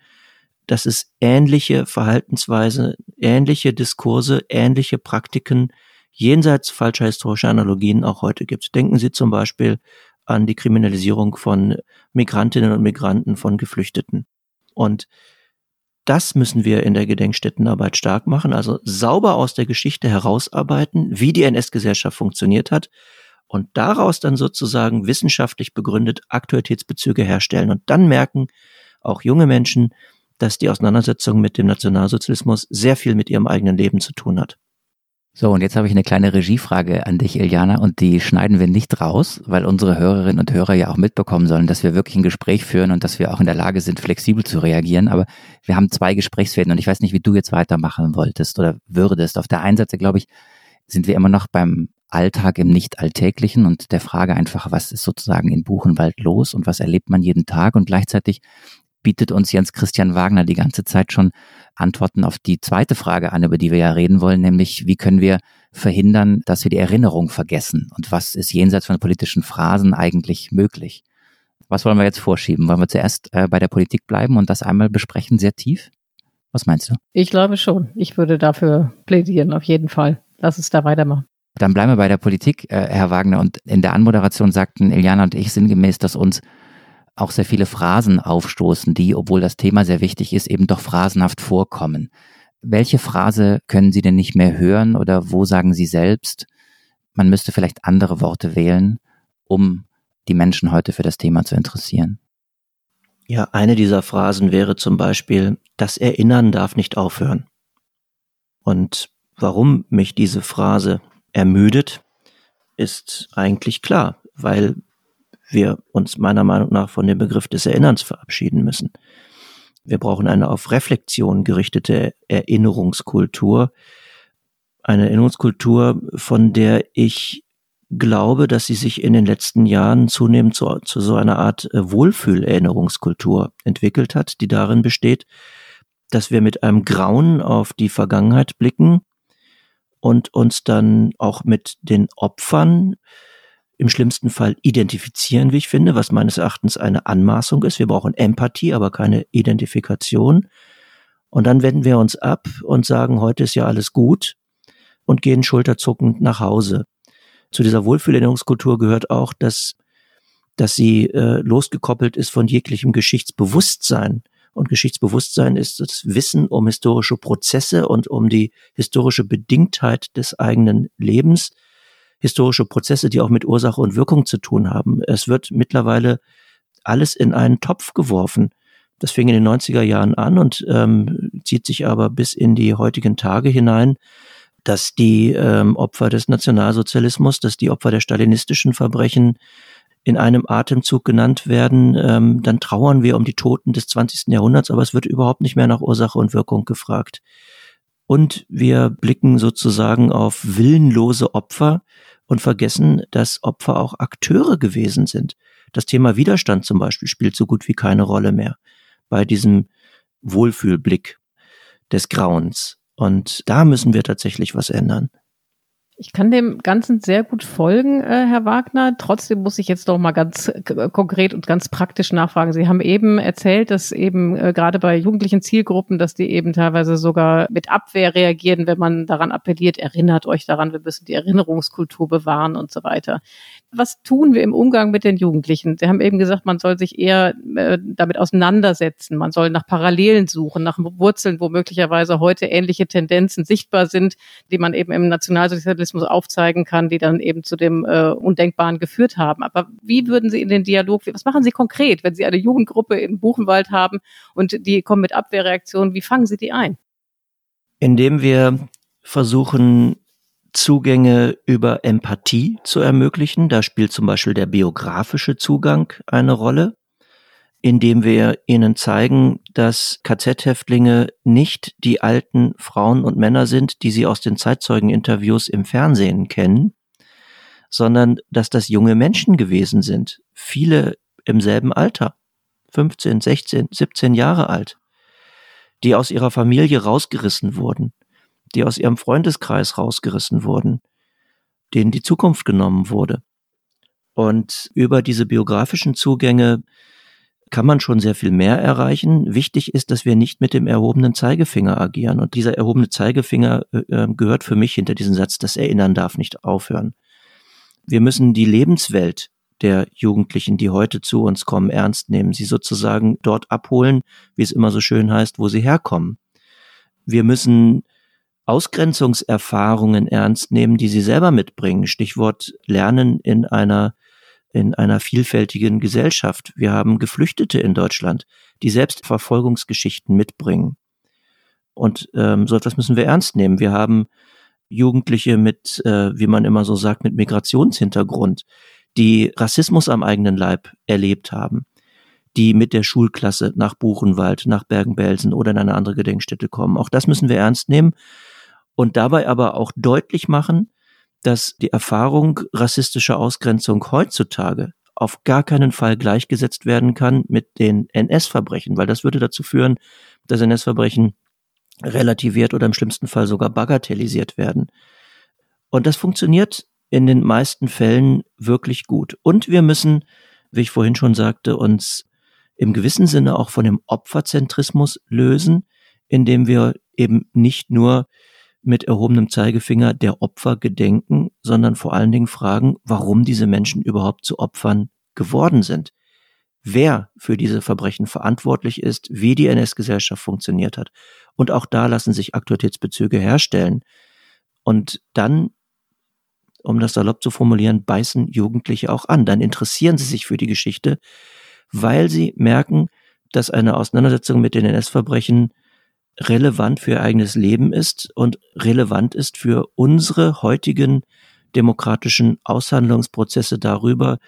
dass es ähnliche Verhaltensweise, ähnliche Diskurse, ähnliche Praktiken jenseits falscher historischer Analogien auch heute gibt. Denken Sie zum Beispiel an die Kriminalisierung von Migrantinnen und Migranten, von Geflüchteten. Und das müssen wir in der Gedenkstättenarbeit stark machen, also sauber aus der Geschichte herausarbeiten, wie die NS-Gesellschaft funktioniert hat und daraus dann sozusagen wissenschaftlich begründet Aktualitätsbezüge herstellen und dann merken auch junge Menschen, dass die Auseinandersetzung mit dem Nationalsozialismus sehr viel mit ihrem eigenen Leben zu tun hat. So, und jetzt habe ich eine kleine Regiefrage an dich, Iliana, und die schneiden wir nicht raus, weil unsere Hörerinnen und Hörer ja auch mitbekommen sollen, dass wir wirklich ein Gespräch führen und dass wir auch in der Lage sind, flexibel zu reagieren. Aber wir haben zwei Gesprächsfäden und ich weiß nicht, wie du jetzt weitermachen wolltest oder würdest. Auf der einen Seite, glaube ich, sind wir immer noch beim Alltag im Nicht-Alltäglichen und der Frage einfach, was ist sozusagen in Buchenwald los und was erlebt man jeden Tag und gleichzeitig bietet uns Jens Christian Wagner die ganze Zeit schon Antworten auf die zweite Frage an, über die wir ja reden wollen, nämlich wie können wir verhindern, dass wir die Erinnerung vergessen und was ist jenseits von politischen Phrasen eigentlich möglich? Was wollen wir jetzt vorschieben? Wollen wir zuerst äh, bei der Politik bleiben und das einmal besprechen, sehr tief? Was meinst du? Ich glaube schon. Ich würde dafür plädieren, auf jeden Fall. Lass es da weitermachen. Dann bleiben wir bei der Politik, äh, Herr Wagner. Und in der Anmoderation sagten Iliana und ich sinngemäß, dass uns auch sehr viele Phrasen aufstoßen, die, obwohl das Thema sehr wichtig ist, eben doch phrasenhaft vorkommen. Welche Phrase können Sie denn nicht mehr hören oder wo sagen Sie selbst, man müsste vielleicht andere Worte wählen, um die Menschen heute für das Thema zu interessieren? Ja, eine dieser Phrasen wäre zum Beispiel, das Erinnern darf nicht aufhören. Und warum mich diese Phrase ermüdet, ist eigentlich klar, weil wir uns meiner Meinung nach von dem Begriff des Erinnerns verabschieden müssen. Wir brauchen eine auf Reflexion gerichtete Erinnerungskultur. Eine Erinnerungskultur, von der ich glaube, dass sie sich in den letzten Jahren zunehmend zu, zu so einer Art äh, Wohlfühlerinnerungskultur entwickelt hat, die darin besteht, dass wir mit einem Grauen auf die Vergangenheit blicken und uns dann auch mit den Opfern im schlimmsten Fall identifizieren, wie ich finde, was meines Erachtens eine Anmaßung ist. Wir brauchen Empathie, aber keine Identifikation. Und dann wenden wir uns ab und sagen, heute ist ja alles gut und gehen schulterzuckend nach Hause. Zu dieser Wohlfühlerinnerungskultur gehört auch, dass, dass sie äh, losgekoppelt ist von jeglichem Geschichtsbewusstsein. Und Geschichtsbewusstsein ist das Wissen um historische Prozesse und um die historische Bedingtheit des eigenen Lebens historische Prozesse, die auch mit Ursache und Wirkung zu tun haben. Es wird mittlerweile alles in einen Topf geworfen. Das fing in den 90er Jahren an und ähm, zieht sich aber bis in die heutigen Tage hinein, dass die ähm, Opfer des Nationalsozialismus, dass die Opfer der stalinistischen Verbrechen in einem Atemzug genannt werden, ähm, dann trauern wir um die Toten des 20. Jahrhunderts, aber es wird überhaupt nicht mehr nach Ursache und Wirkung gefragt. Und wir blicken sozusagen auf willenlose Opfer, und vergessen, dass Opfer auch Akteure gewesen sind. Das Thema Widerstand zum Beispiel spielt so gut wie keine Rolle mehr bei diesem Wohlfühlblick des Grauens. Und da müssen wir tatsächlich was ändern. Ich kann dem Ganzen sehr gut folgen, äh, Herr Wagner. Trotzdem muss ich jetzt doch mal ganz äh, konkret und ganz praktisch nachfragen. Sie haben eben erzählt, dass eben äh, gerade bei jugendlichen Zielgruppen, dass die eben teilweise sogar mit Abwehr reagieren, wenn man daran appelliert, erinnert euch daran, wir müssen die Erinnerungskultur bewahren und so weiter was tun wir im Umgang mit den Jugendlichen? Sie haben eben gesagt, man soll sich eher äh, damit auseinandersetzen, man soll nach Parallelen suchen, nach Wurzeln, wo möglicherweise heute ähnliche Tendenzen sichtbar sind, die man eben im Nationalsozialismus aufzeigen kann, die dann eben zu dem äh, Undenkbaren geführt haben. Aber wie würden Sie in den Dialog, was machen Sie konkret, wenn Sie eine Jugendgruppe in Buchenwald haben und die kommen mit Abwehrreaktionen, wie fangen Sie die ein? Indem wir versuchen, Zugänge über Empathie zu ermöglichen. Da spielt zum Beispiel der biografische Zugang eine Rolle, indem wir ihnen zeigen, dass KZ-Häftlinge nicht die alten Frauen und Männer sind, die sie aus den Zeitzeugeninterviews im Fernsehen kennen, sondern dass das junge Menschen gewesen sind, viele im selben Alter, 15, 16, 17 Jahre alt, die aus ihrer Familie rausgerissen wurden, die aus ihrem Freundeskreis rausgerissen wurden, denen die Zukunft genommen wurde. Und über diese biografischen Zugänge kann man schon sehr viel mehr erreichen. Wichtig ist, dass wir nicht mit dem erhobenen Zeigefinger agieren. Und dieser erhobene Zeigefinger äh, äh gehört für mich hinter diesen Satz, das Erinnern darf nicht aufhören. Wir müssen die Lebenswelt der Jugendlichen, die heute zu uns kommen, ernst nehmen, sie sozusagen dort abholen, wie es immer so schön heißt, wo sie herkommen. Wir müssen Ausgrenzungserfahrungen ernst nehmen, die sie selber mitbringen. Stichwort Lernen in einer in einer vielfältigen Gesellschaft. Wir haben Geflüchtete in Deutschland, die selbst Verfolgungsgeschichten mitbringen. Und ähm, so etwas müssen wir ernst nehmen. Wir haben Jugendliche mit, äh, wie man immer so sagt, mit Migrationshintergrund, die Rassismus am eigenen Leib erlebt haben, die mit der Schulklasse nach Buchenwald, nach Bergen-Belsen oder in eine andere Gedenkstätte kommen. Auch das müssen wir ernst nehmen und dabei aber auch deutlich machen, dass die Erfahrung rassistischer Ausgrenzung heutzutage auf gar keinen Fall gleichgesetzt werden kann mit den NS-Verbrechen, weil das würde dazu führen, dass NS-Verbrechen relativiert oder im schlimmsten Fall sogar bagatellisiert werden. Und das funktioniert in den meisten Fällen wirklich gut. Und wir müssen, wie ich vorhin schon sagte, uns im gewissen Sinne auch von dem Opferzentrismus lösen, indem wir eben nicht nur mit erhobenem Zeigefinger der Opfer gedenken, sondern vor allen Dingen fragen, warum diese Menschen überhaupt zu Opfern geworden sind. Wer für diese Verbrechen verantwortlich ist, wie die NS-Gesellschaft funktioniert hat. Und auch da lassen sich Aktualitätsbezüge herstellen. Und dann, um das salopp zu formulieren, beißen Jugendliche auch an. Dann interessieren sie sich für die Geschichte, weil sie merken, dass eine Auseinandersetzung mit den NS-Verbrechen relevant für ihr eigenes Leben ist und relevant ist für unsere heutigen demokratischen Aushandlungsprozesse darüber,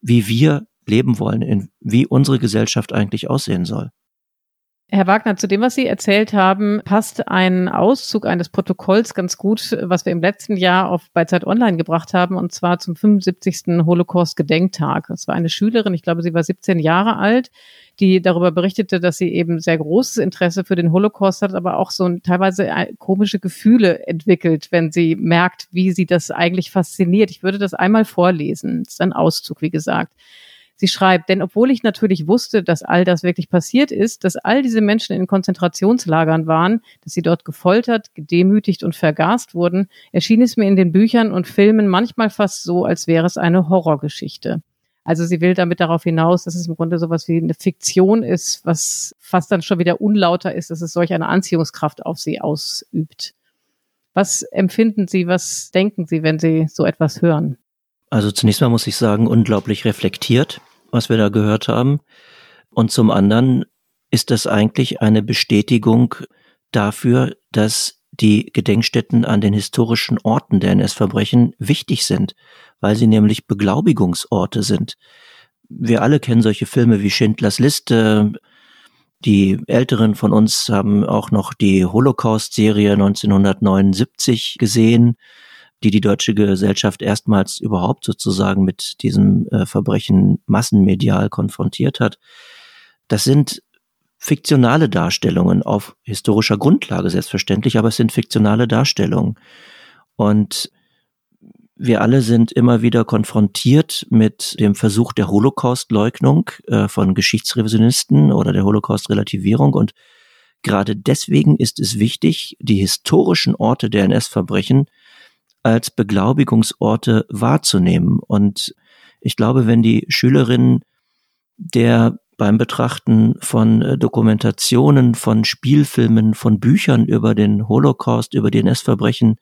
wie wir leben wollen, wie unsere Gesellschaft eigentlich aussehen soll. Herr Wagner, zu dem, was Sie erzählt haben, passt ein Auszug eines Protokolls ganz gut, was wir im letzten Jahr auf bei Zeit Online gebracht haben, und zwar zum 75. Holocaust-Gedenktag. Das war eine Schülerin, ich glaube, sie war 17 Jahre alt, die darüber berichtete, dass sie eben sehr großes Interesse für den Holocaust hat, aber auch so teilweise äh, komische Gefühle entwickelt, wenn sie merkt, wie sie das eigentlich fasziniert. Ich würde das einmal vorlesen. Das ist ein Auszug, wie gesagt. Sie schreibt, denn obwohl ich natürlich wusste, dass all das wirklich passiert ist, dass all diese Menschen in Konzentrationslagern waren, dass sie dort gefoltert, gedemütigt und vergast wurden, erschien es mir in den Büchern und Filmen manchmal fast so, als wäre es eine Horrorgeschichte. Also sie will damit darauf hinaus, dass es im Grunde sowas wie eine Fiktion ist, was fast dann schon wieder unlauter ist, dass es solch eine Anziehungskraft auf sie ausübt. Was empfinden Sie, was denken Sie, wenn Sie so etwas hören? Also zunächst mal muss ich sagen, unglaublich reflektiert, was wir da gehört haben. Und zum anderen ist das eigentlich eine Bestätigung dafür, dass die Gedenkstätten an den historischen Orten der NS-Verbrechen wichtig sind, weil sie nämlich Beglaubigungsorte sind. Wir alle kennen solche Filme wie Schindlers Liste. Die Älteren von uns haben auch noch die Holocaust-Serie 1979 gesehen, die die deutsche Gesellschaft erstmals überhaupt sozusagen mit diesem äh, Verbrechen massenmedial konfrontiert hat. Das sind fiktionale Darstellungen auf historischer Grundlage selbstverständlich, aber es sind fiktionale Darstellungen. Und wir alle sind immer wieder konfrontiert mit dem Versuch der Holocaust-Leugnung äh, von Geschichtsrevisionisten oder der Holocaust-Relativierung. Und gerade deswegen ist es wichtig, die historischen Orte der NS-Verbrechen als Beglaubigungsorte wahrzunehmen. Und ich glaube, wenn die Schülerinnen der beim Betrachten von äh, Dokumentationen, von Spielfilmen, von Büchern über den Holocaust, über die NS-Verbrechen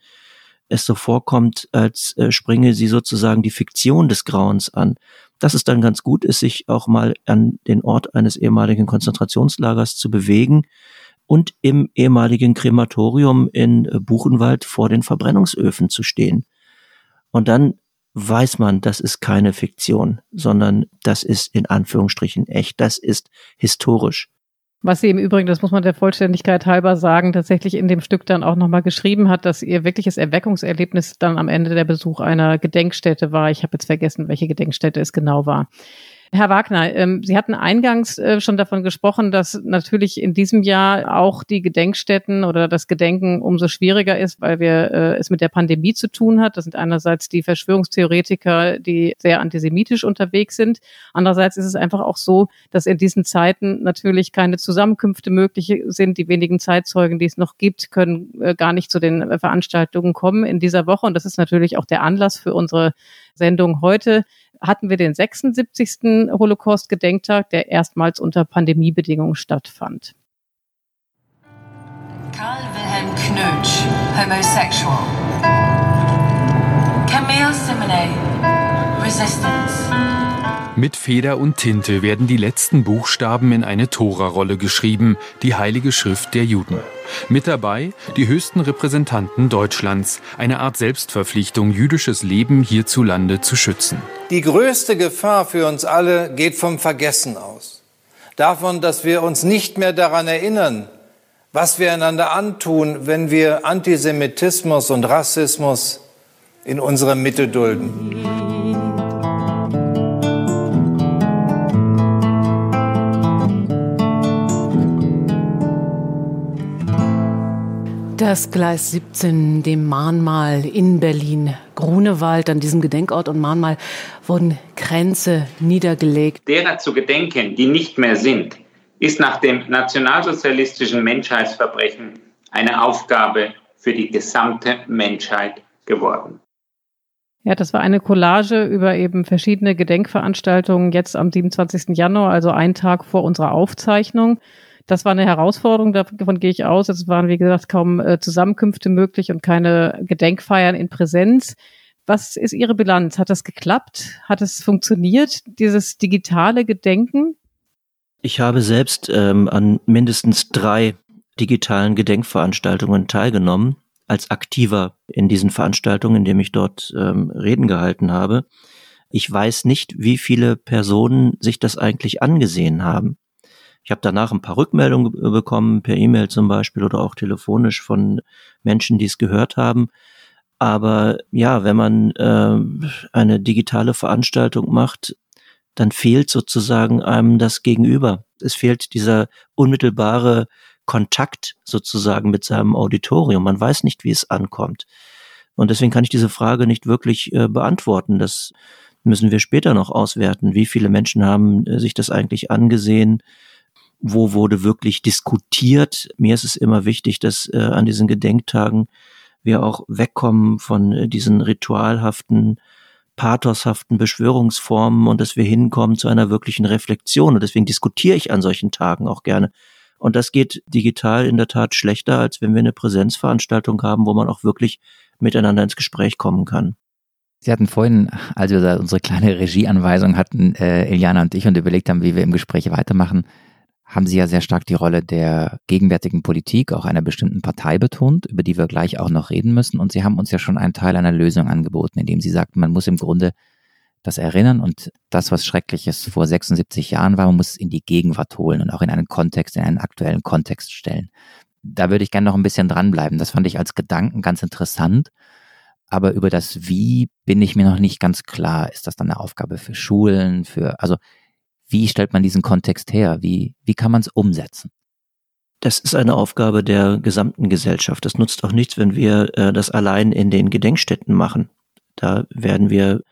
es so vorkommt, als äh, springe sie sozusagen die Fiktion des Grauens an. Dass es dann ganz gut ist, sich auch mal an den Ort eines ehemaligen Konzentrationslagers zu bewegen und im ehemaligen Krematorium in äh, Buchenwald vor den Verbrennungsöfen zu stehen. Und dann weiß man, das ist keine Fiktion, sondern das ist in Anführungsstrichen echt, das ist historisch. Was sie im Übrigen, das muss man der Vollständigkeit halber sagen, tatsächlich in dem Stück dann auch nochmal geschrieben hat, dass ihr wirkliches Erweckungserlebnis dann am Ende der Besuch einer Gedenkstätte war. Ich habe jetzt vergessen, welche Gedenkstätte es genau war. Herr Wagner, ähm, Sie hatten eingangs äh, schon davon gesprochen, dass natürlich in diesem Jahr auch die Gedenkstätten oder das Gedenken umso schwieriger ist, weil wir äh, es mit der Pandemie zu tun hat. Das sind einerseits die Verschwörungstheoretiker, die sehr antisemitisch unterwegs sind. Andererseits ist es einfach auch so, dass in diesen Zeiten natürlich keine Zusammenkünfte möglich sind. Die wenigen Zeitzeugen, die es noch gibt, können äh, gar nicht zu den Veranstaltungen kommen in dieser Woche. Und das ist natürlich auch der Anlass für unsere Sendung heute hatten wir den 76. Holocaust-Gedenktag, der erstmals unter Pandemiebedingungen stattfand. Karl Wilhelm Knutsch, homosexual. Camille Simonet, Resistance. Mit Feder und Tinte werden die letzten Buchstaben in eine Tora-Rolle geschrieben, die heilige Schrift der Juden. Mit dabei die höchsten Repräsentanten Deutschlands, eine Art Selbstverpflichtung, jüdisches Leben hierzulande zu schützen. Die größte Gefahr für uns alle geht vom Vergessen aus. Davon, dass wir uns nicht mehr daran erinnern, was wir einander antun, wenn wir Antisemitismus und Rassismus in unserer Mitte dulden. Das Gleis 17, dem Mahnmal in Berlin, Grunewald, an diesem Gedenkort und Mahnmal wurden Kränze niedergelegt. Derer zu gedenken, die nicht mehr sind, ist nach dem nationalsozialistischen Menschheitsverbrechen eine Aufgabe für die gesamte Menschheit geworden. Ja, das war eine Collage über eben verschiedene Gedenkveranstaltungen jetzt am 27. Januar, also einen Tag vor unserer Aufzeichnung. Das war eine Herausforderung, davon gehe ich aus. Es waren, wie gesagt, kaum äh, Zusammenkünfte möglich und keine Gedenkfeiern in Präsenz. Was ist Ihre Bilanz? Hat das geklappt? Hat es funktioniert, dieses digitale Gedenken? Ich habe selbst ähm, an mindestens drei digitalen Gedenkveranstaltungen teilgenommen, als Aktiver in diesen Veranstaltungen, indem ich dort ähm, Reden gehalten habe. Ich weiß nicht, wie viele Personen sich das eigentlich angesehen haben. Ich habe danach ein paar Rückmeldungen bekommen, per E-Mail zum Beispiel oder auch telefonisch von Menschen, die es gehört haben. Aber ja, wenn man äh, eine digitale Veranstaltung macht, dann fehlt sozusagen einem das Gegenüber. Es fehlt dieser unmittelbare Kontakt sozusagen mit seinem Auditorium. Man weiß nicht, wie es ankommt. Und deswegen kann ich diese Frage nicht wirklich äh, beantworten. Das müssen wir später noch auswerten. Wie viele Menschen haben äh, sich das eigentlich angesehen? Wo wurde wirklich diskutiert. Mir ist es immer wichtig, dass äh, an diesen Gedenktagen wir auch wegkommen von äh, diesen ritualhaften, pathoshaften Beschwörungsformen und dass wir hinkommen zu einer wirklichen Reflexion. Und deswegen diskutiere ich an solchen Tagen auch gerne. Und das geht digital in der Tat schlechter, als wenn wir eine Präsenzveranstaltung haben, wo man auch wirklich miteinander ins Gespräch kommen kann. Sie hatten vorhin, als wir unsere kleine Regieanweisung hatten, äh, Eliana und ich, und überlegt haben, wie wir im Gespräch weitermachen, haben Sie ja sehr stark die Rolle der gegenwärtigen Politik, auch einer bestimmten Partei betont, über die wir gleich auch noch reden müssen. Und Sie haben uns ja schon einen Teil einer Lösung angeboten, indem Sie sagten, man muss im Grunde das erinnern und das, was Schreckliches vor 76 Jahren war, man muss es in die Gegenwart holen und auch in einen Kontext, in einen aktuellen Kontext stellen. Da würde ich gerne noch ein bisschen dranbleiben. Das fand ich als Gedanken ganz interessant. Aber über das Wie bin ich mir noch nicht ganz klar. Ist das dann eine Aufgabe für Schulen, für, also wie stellt man diesen Kontext her? Wie, wie kann man es umsetzen? Das ist eine Aufgabe der gesamten Gesellschaft. Das nutzt auch nichts, wenn wir äh, das allein in den Gedenkstätten machen. Da werden wir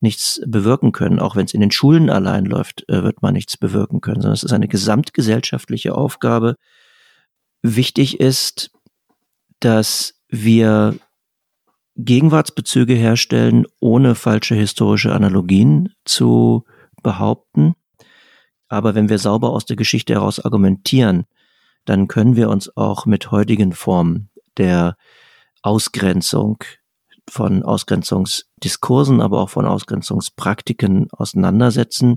nichts bewirken können. Auch wenn es in den Schulen allein läuft, äh, wird man nichts bewirken können, sondern es ist eine gesamtgesellschaftliche Aufgabe. Wichtig ist, dass wir Gegenwartsbezüge herstellen, ohne falsche historische Analogien zu behaupten aber wenn wir sauber aus der Geschichte heraus argumentieren, dann können wir uns auch mit heutigen Formen der Ausgrenzung von Ausgrenzungsdiskursen, aber auch von Ausgrenzungspraktiken auseinandersetzen.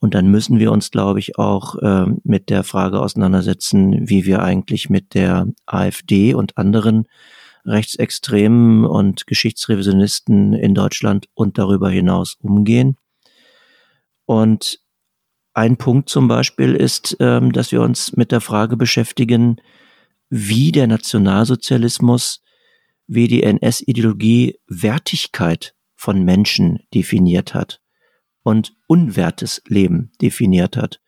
Und dann müssen wir uns, glaube ich, auch äh, mit der Frage auseinandersetzen, wie wir eigentlich mit der AfD und anderen Rechtsextremen und Geschichtsrevisionisten in Deutschland und darüber hinaus umgehen. Und ein Punkt zum Beispiel ist, ähm, dass wir uns mit der Frage beschäftigen, wie der Nationalsozialismus, wie die NS-Ideologie Wertigkeit von Menschen definiert hat und unwertes Leben definiert hat.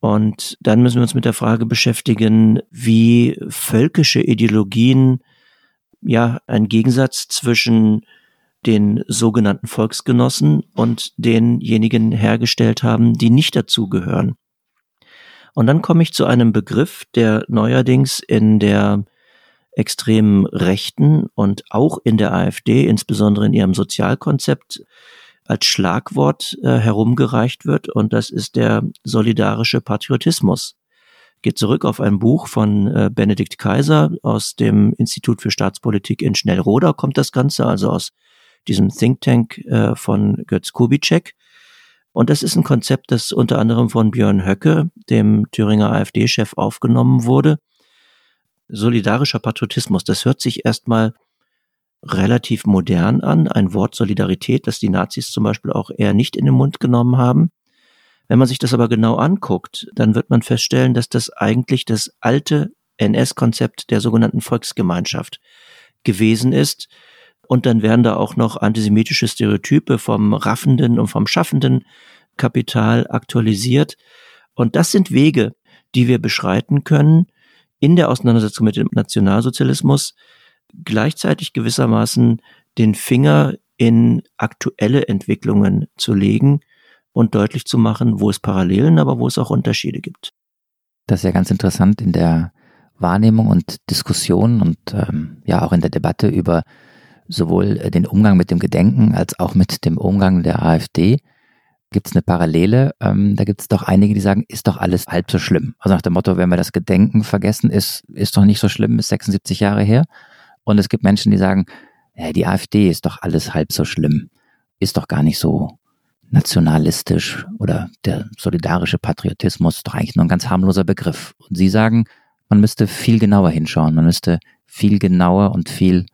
Und dann müssen wir uns mit der Frage beschäftigen, wie völkische Ideologien ja ein Gegensatz zwischen den sogenannten Volksgenossen und denjenigen hergestellt haben, die nicht dazugehören. Und dann komme ich zu einem Begriff, der neuerdings in der extremen Rechten und auch in der AfD, insbesondere in ihrem Sozialkonzept, als Schlagwort äh, herumgereicht wird, und das ist der solidarische Patriotismus. Geht zurück auf ein Buch von äh, Benedikt Kaiser aus dem Institut für Staatspolitik in Schnellroda kommt das Ganze, also aus diesem Think Tank äh, von Götz Kubitschek. Und das ist ein Konzept, das unter anderem von Björn Höcke, dem Thüringer AfD-Chef, aufgenommen wurde. Solidarischer Patriotismus, das hört sich erstmal relativ modern an, ein Wort Solidarität, das die Nazis zum Beispiel auch eher nicht in den Mund genommen haben. Wenn man sich das aber genau anguckt, dann wird man feststellen, dass das eigentlich das alte NS-Konzept der sogenannten Volksgemeinschaft gewesen ist, und dann werden da auch noch antisemitische Stereotype vom raffenden und vom schaffenden Kapital aktualisiert. Und das sind Wege, die wir beschreiten können in der Auseinandersetzung mit dem Nationalsozialismus, gleichzeitig gewissermaßen den Finger in aktuelle Entwicklungen zu legen und deutlich zu machen, wo es Parallelen, aber wo es auch Unterschiede gibt. Das ist ja ganz interessant in der Wahrnehmung und Diskussion und ähm, ja auch in der Debatte über sowohl äh, den Umgang mit dem Gedenken als auch mit dem Umgang der AfD gibt es eine Parallele. Ähm, da gibt es doch einige, die sagen, ist doch alles halb so schlimm. Also nach dem Motto, wenn wir das Gedenken vergessen, ist, ist doch nicht so schlimm, ist 76 Jahre her. Und es gibt Menschen, die sagen, ja, die AfD ist doch alles halb so schlimm, ist doch gar nicht so nationalistisch oder der solidarische Patriotismus ist doch eigentlich nur ein ganz harmloser Begriff. Und sie sagen, man müsste viel genauer hinschauen, man müsste viel genauer und viel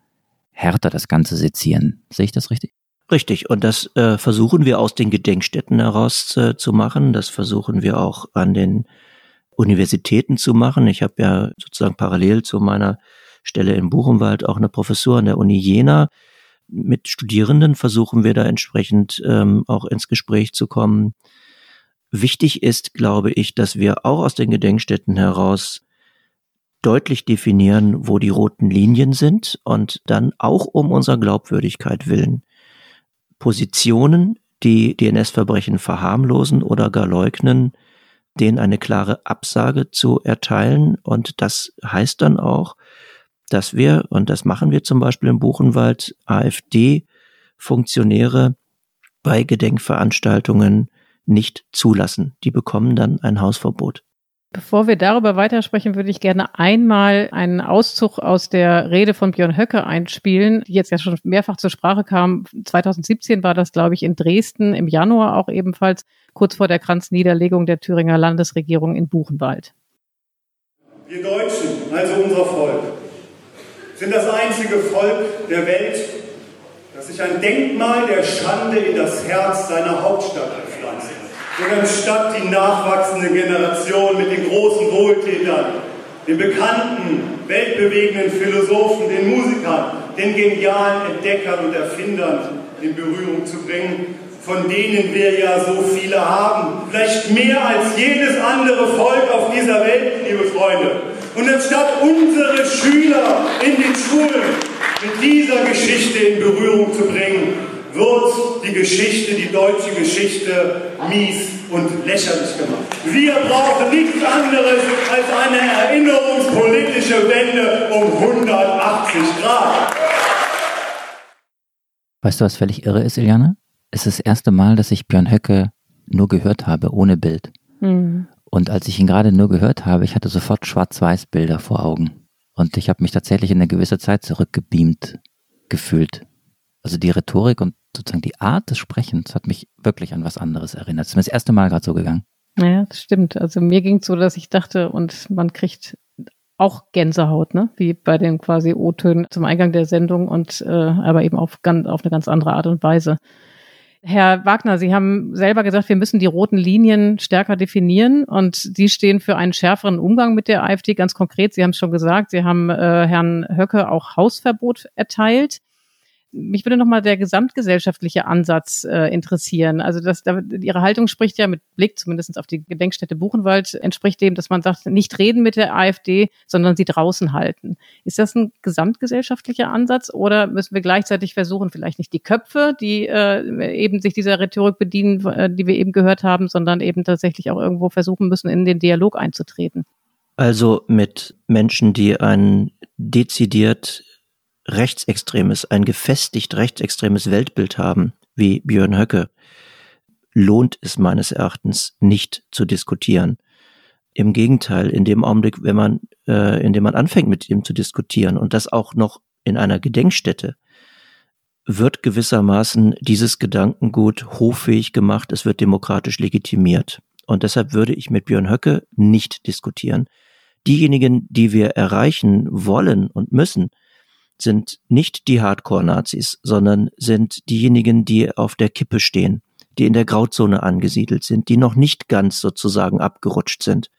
härter das Ganze sezieren. Sehe ich das richtig? Richtig, und das äh, versuchen wir aus den Gedenkstätten heraus äh, zu machen. Das versuchen wir auch an den Universitäten zu machen. Ich habe ja sozusagen parallel zu meiner Stelle in Buchenwald auch eine Professur an der Uni Jena. Mit Studierenden versuchen wir da entsprechend ähm, auch ins Gespräch zu kommen. Wichtig ist, glaube ich, dass wir auch aus den Gedenkstätten heraus deutlich definieren, wo die roten Linien sind und dann auch um unserer Glaubwürdigkeit willen Positionen, die DNS-Verbrechen verharmlosen oder gar leugnen, denen eine klare Absage zu erteilen. Und das heißt dann auch, dass wir, und das machen wir zum Beispiel im Buchenwald, AfD-Funktionäre bei Gedenkveranstaltungen nicht zulassen. Die bekommen dann ein Hausverbot. Bevor wir darüber weitersprechen, würde ich gerne einmal einen Auszug aus der Rede von Björn Höcke einspielen, die jetzt ja schon mehrfach zur Sprache kam. 2017 war das, glaube ich, in Dresden, im Januar auch ebenfalls, kurz vor der Kranzniederlegung der Thüringer Landesregierung in Buchenwald. Wir Deutschen, also unser Volk, sind das einzige Volk der Welt, das sich ein Denkmal der Schande in das Herz seiner Hauptstadt einpflanzt und anstatt die nachwachsende Generation mit den großen Wohltätern, den bekannten, weltbewegenden Philosophen, den Musikern, den genialen Entdeckern und Erfindern in Berührung zu bringen, von denen wir ja so viele haben. Vielleicht mehr als jedes andere Volk auf dieser Welt, liebe Freunde. Und anstatt unsere Schüler in den Schulen mit dieser Geschichte in Berührung zu bringen, wird die Geschichte, die deutsche Geschichte, mies und lächerlich gemacht. Wir brauchen nichts anderes als eine erinnerungspolitische Wende um 180 Grad. Weißt du, was völlig irre ist, Iliane? Es ist das erste Mal, dass ich Björn Höcke nur gehört habe, ohne Bild. Mhm. Und als ich ihn gerade nur gehört habe, ich hatte sofort Schwarz-Weiß-Bilder vor Augen. Und ich habe mich tatsächlich in eine gewisse Zeit zurückgebeamt gefühlt. Also die Rhetorik und sozusagen die Art des Sprechens hat mich wirklich an was anderes erinnert. Es ist mir das erste Mal gerade so gegangen. Naja, das stimmt. Also mir ging es so, dass ich dachte, und man kriegt auch Gänsehaut, ne? Wie bei den quasi O-Tönen zum Eingang der Sendung und äh, aber eben auf, auf eine ganz andere Art und Weise. Herr Wagner, Sie haben selber gesagt, wir müssen die roten Linien stärker definieren und die stehen für einen schärferen Umgang mit der AfD. Ganz konkret, Sie haben es schon gesagt, Sie haben äh, Herrn Höcke auch Hausverbot erteilt. Mich würde nochmal der gesamtgesellschaftliche Ansatz äh, interessieren. Also das, da, Ihre Haltung spricht ja mit Blick zumindest auf die Gedenkstätte Buchenwald, entspricht dem, dass man sagt, nicht reden mit der AfD, sondern sie draußen halten. Ist das ein gesamtgesellschaftlicher Ansatz oder müssen wir gleichzeitig versuchen, vielleicht nicht die Köpfe, die äh, eben sich dieser Rhetorik bedienen, äh, die wir eben gehört haben, sondern eben tatsächlich auch irgendwo versuchen müssen, in den Dialog einzutreten? Also mit Menschen, die ein dezidiert rechtsextremes, ein gefestigt rechtsextremes Weltbild haben, wie Björn Höcke, lohnt es meines Erachtens nicht zu diskutieren. Im Gegenteil, in dem Augenblick, wenn man, äh, in dem man anfängt, mit ihm zu diskutieren und das auch noch in einer Gedenkstätte, wird gewissermaßen dieses Gedankengut hoffähig gemacht, es wird demokratisch legitimiert. Und deshalb würde ich mit Björn Höcke nicht diskutieren. Diejenigen, die wir erreichen wollen und müssen, sind nicht die Hardcore-Nazis, sondern sind diejenigen, die auf der Kippe stehen, die in der Grauzone angesiedelt sind, die noch nicht ganz sozusagen abgerutscht sind.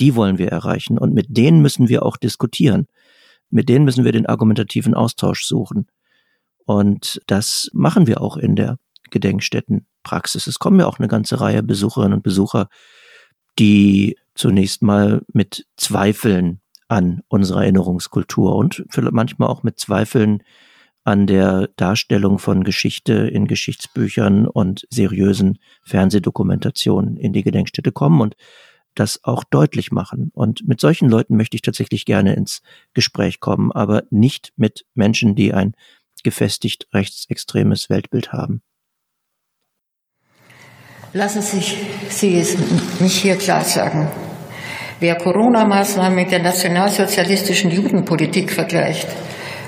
Die wollen wir erreichen und mit denen müssen wir auch diskutieren. Mit denen müssen wir den argumentativen Austausch suchen. Und das machen wir auch in der Gedenkstättenpraxis. Es kommen ja auch eine ganze Reihe Besucherinnen und Besucher, die zunächst mal mit Zweifeln an unserer Erinnerungskultur und manchmal auch mit Zweifeln an der Darstellung von Geschichte in Geschichtsbüchern und seriösen Fernsehdokumentationen in die Gedenkstätte kommen. Und das auch deutlich machen. Und mit solchen Leuten möchte ich tatsächlich gerne ins Gespräch kommen, aber nicht mit Menschen, die ein gefestigt rechtsextremes Weltbild haben. Lassen Sie Sie es mich hier klar sagen. Wer Corona-Maßnahmen mit der nationalsozialistischen Judenpolitik vergleicht,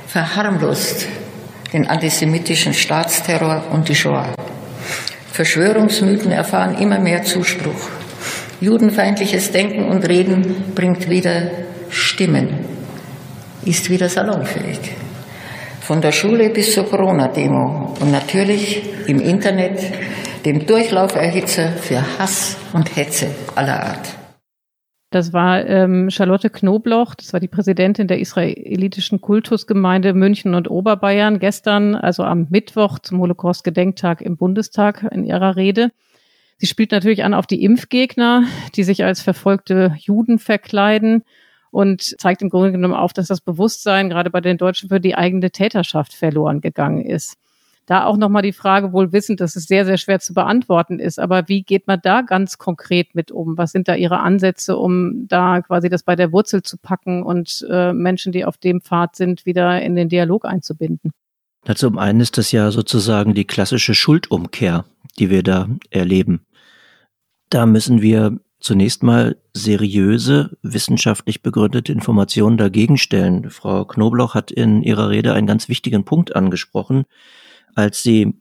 verharmlost den antisemitischen Staatsterror und die Shoah. Verschwörungsmythen erfahren immer mehr Zuspruch. Judenfeindliches Denken und Reden bringt wieder Stimmen, ist wieder salonfähig. Von der Schule bis zur Corona-Demo und natürlich im Internet, dem Durchlauferhitzer für Hass und Hetze aller Art. Das war ähm, Charlotte Knobloch, das war die Präsidentin der israelitischen Kultusgemeinde München und Oberbayern gestern, also am Mittwoch zum Holocaust-Gedenktag im Bundestag in ihrer Rede. Sie spielt natürlich an auf die Impfgegner, die sich als verfolgte Juden verkleiden und zeigt im Grunde genommen auf, dass das Bewusstsein gerade bei den Deutschen für die eigene Täterschaft verloren gegangen ist. Da auch nochmal die Frage, wohl wissend, dass es sehr, sehr schwer zu beantworten ist, aber wie geht man da ganz konkret mit um? Was sind da Ihre Ansätze, um da quasi das bei der Wurzel zu packen und äh, Menschen, die auf dem Pfad sind, wieder in den Dialog einzubinden? Also zum einen ist das ja sozusagen die klassische Schuldumkehr, die wir da erleben. Da müssen wir zunächst mal seriöse, wissenschaftlich begründete Informationen dagegen stellen. Frau Knobloch hat in ihrer Rede einen ganz wichtigen Punkt angesprochen, als sie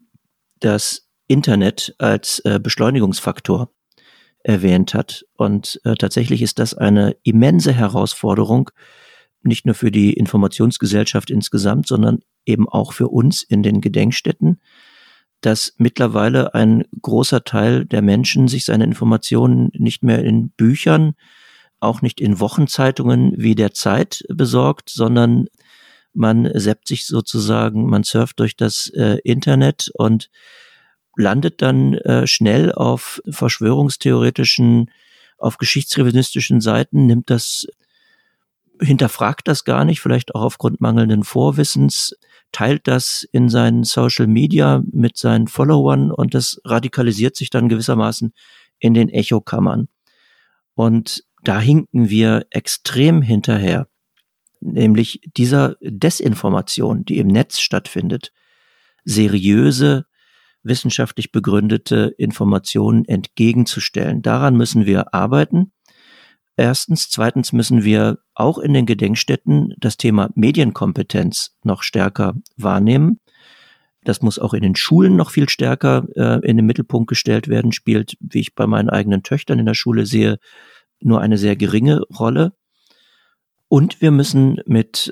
das Internet als äh, Beschleunigungsfaktor erwähnt hat. Und äh, tatsächlich ist das eine immense Herausforderung, nicht nur für die Informationsgesellschaft insgesamt, sondern eben auch für uns in den Gedenkstätten, dass mittlerweile ein großer Teil der Menschen sich seine Informationen nicht mehr in Büchern, auch nicht in Wochenzeitungen wie der Zeit besorgt, sondern man seppt sich sozusagen, man surft durch das äh, Internet und landet dann äh, schnell auf verschwörungstheoretischen, auf geschichtsrevisionistischen Seiten, nimmt das, hinterfragt das gar nicht, vielleicht auch aufgrund mangelnden Vorwissens, teilt das in seinen Social Media mit seinen Followern und das radikalisiert sich dann gewissermaßen in den Echokammern. Und da hinken wir extrem hinterher, nämlich dieser Desinformation, die im Netz stattfindet, seriöse, wissenschaftlich begründete Informationen entgegenzustellen. Daran müssen wir arbeiten. Erstens. Zweitens müssen wir auch in den Gedenkstätten das Thema Medienkompetenz noch stärker wahrnehmen. Das muss auch in den Schulen noch viel stärker äh, in den Mittelpunkt gestellt werden, spielt, wie ich bei meinen eigenen Töchtern in der Schule sehe, nur eine sehr geringe Rolle. Und wir müssen mit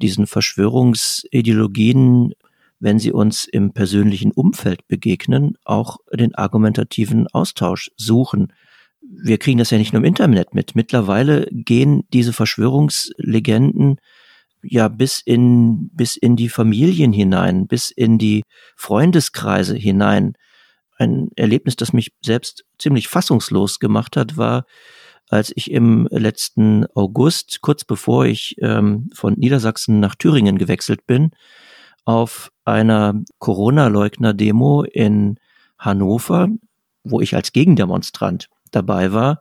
diesen Verschwörungsideologien, wenn sie uns im persönlichen Umfeld begegnen, auch den argumentativen Austausch suchen wir kriegen das ja nicht nur im Internet mit. Mittlerweile gehen diese Verschwörungslegenden ja bis in, bis in die Familien hinein, bis in die Freundeskreise hinein. Ein Erlebnis, das mich selbst ziemlich fassungslos gemacht hat, war, als ich im letzten August, kurz bevor ich ähm, von Niedersachsen nach Thüringen gewechselt bin, auf einer Corona-Leugner-Demo in Hannover, wo ich als Gegendemonstrant dabei war,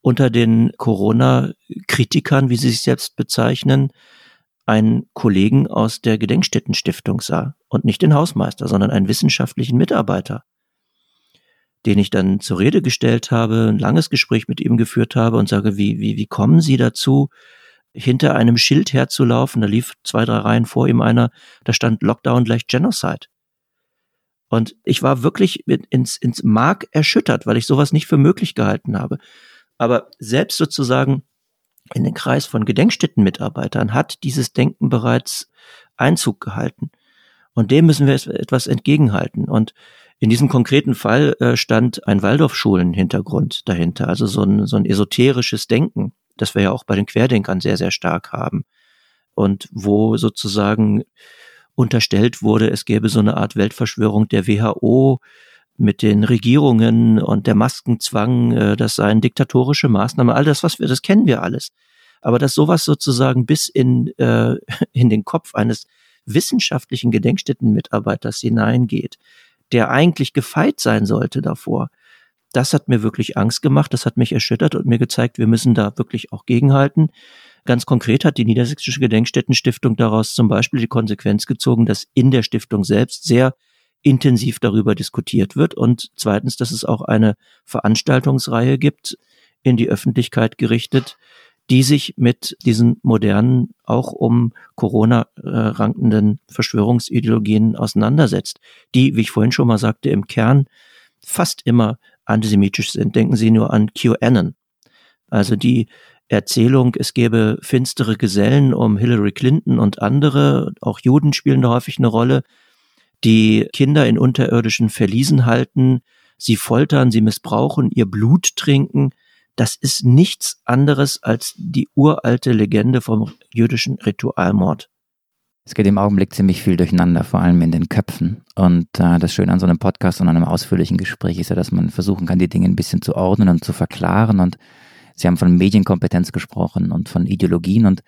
unter den Corona-Kritikern, wie sie sich selbst bezeichnen, einen Kollegen aus der Gedenkstättenstiftung sah. Und nicht den Hausmeister, sondern einen wissenschaftlichen Mitarbeiter, den ich dann zur Rede gestellt habe, ein langes Gespräch mit ihm geführt habe und sage, wie, wie, wie kommen Sie dazu, hinter einem Schild herzulaufen? Da lief zwei, drei Reihen vor ihm einer, da stand Lockdown gleich Genocide. Und ich war wirklich ins, ins Mark erschüttert, weil ich sowas nicht für möglich gehalten habe. Aber selbst sozusagen in den Kreis von Gedenkstättenmitarbeitern hat dieses Denken bereits Einzug gehalten. Und dem müssen wir etwas entgegenhalten. Und in diesem konkreten Fall äh, stand ein Waldorfschulen-Hintergrund dahinter, also so ein, so ein esoterisches Denken, das wir ja auch bei den Querdenkern sehr, sehr stark haben. Und wo sozusagen unterstellt wurde, es gäbe so eine Art Weltverschwörung der WHO mit den Regierungen und der Maskenzwang, äh, das seien diktatorische Maßnahmen, all das, was wir, das kennen wir alles. Aber dass sowas sozusagen bis in, äh, in den Kopf eines wissenschaftlichen Gedenkstättenmitarbeiters hineingeht, der eigentlich gefeit sein sollte davor, Das hat mir wirklich Angst gemacht, das hat mich erschüttert und mir gezeigt, wir müssen da wirklich auch gegenhalten. Ganz konkret hat die Niedersächsische Gedenkstättenstiftung daraus zum Beispiel die Konsequenz gezogen, dass in der Stiftung selbst sehr intensiv darüber diskutiert wird und zweitens, dass es auch eine Veranstaltungsreihe gibt, in die Öffentlichkeit gerichtet, die sich mit diesen modernen, auch um Corona äh, rankenden Verschwörungsideologien auseinandersetzt, die, wie ich vorhin schon mal sagte, im Kern fast immer antisemitisch sind. Denken Sie nur an QAnon. Also die Erzählung, es gäbe finstere Gesellen um Hillary Clinton und andere, auch Juden spielen da häufig eine Rolle, die Kinder in unterirdischen Verliesen halten, sie foltern, sie missbrauchen, ihr Blut trinken. Das ist nichts anderes als die uralte Legende vom jüdischen Ritualmord. Es geht im Augenblick ziemlich viel durcheinander, vor allem in den Köpfen. Und äh, das Schöne an so einem Podcast und einem ausführlichen Gespräch ist ja, dass man versuchen kann, die Dinge ein bisschen zu ordnen und zu verklaren und Sie haben von Medienkompetenz gesprochen und von Ideologien und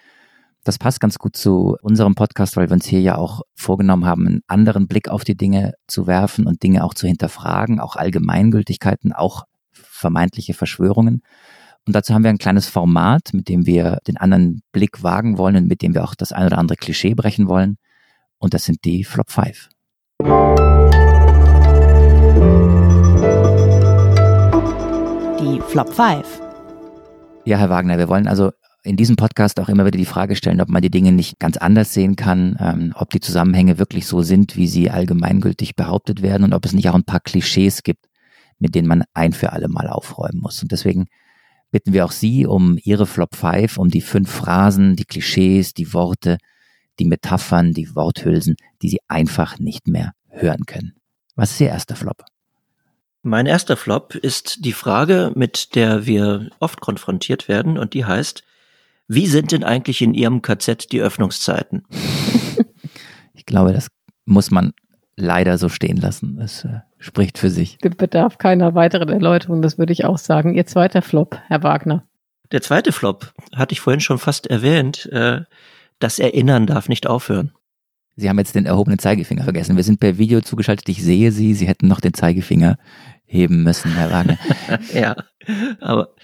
das passt ganz gut zu unserem Podcast, weil wir uns hier ja auch vorgenommen haben, einen anderen Blick auf die Dinge zu werfen und Dinge auch zu hinterfragen, auch Allgemeingültigkeiten, auch vermeintliche Verschwörungen. Und dazu haben wir ein kleines Format, mit dem wir den anderen Blick wagen wollen und mit dem wir auch das ein oder andere Klischee brechen wollen. Und das sind die Flop 5. Die Flop 5. Ja, Herr Wagner, wir wollen also in diesem Podcast auch immer wieder die Frage stellen, ob man die Dinge nicht ganz anders sehen kann, ähm, ob die Zusammenhänge wirklich so sind, wie sie allgemeingültig behauptet werden und ob es nicht auch ein paar Klischees gibt, mit denen man ein für alle Mal aufräumen muss. Und deswegen bitten wir auch Sie um Ihre Flop 5, um die fünf Phrasen, die Klischees, die Worte, die Metaphern, die Worthülsen, die Sie einfach nicht mehr hören können. Was ist Ihr erster Flop? Mein erster Flop ist die Frage, mit der wir oft konfrontiert werden und die heißt, wie sind denn eigentlich in Ihrem KZ die Öffnungszeiten? ich glaube, das muss man leider so stehen lassen. Äh, spricht für sich. Bedarf keiner weiteren Erläuterung, das würde ich auch sagen. Ihr zweiter Flop, Herr Wagner. Der zweite Flop hatte ich vorhin schon fast erwähnt. Äh, das Erinnern darf nicht aufhören. Sie haben jetzt den erhobenen Zeigefinger vergessen. Wir sind per Video zugeschaltet. Ich sehe Sie. Sie hätten noch den Zeigefinger heben müssen, Herr Wagner. ja, aber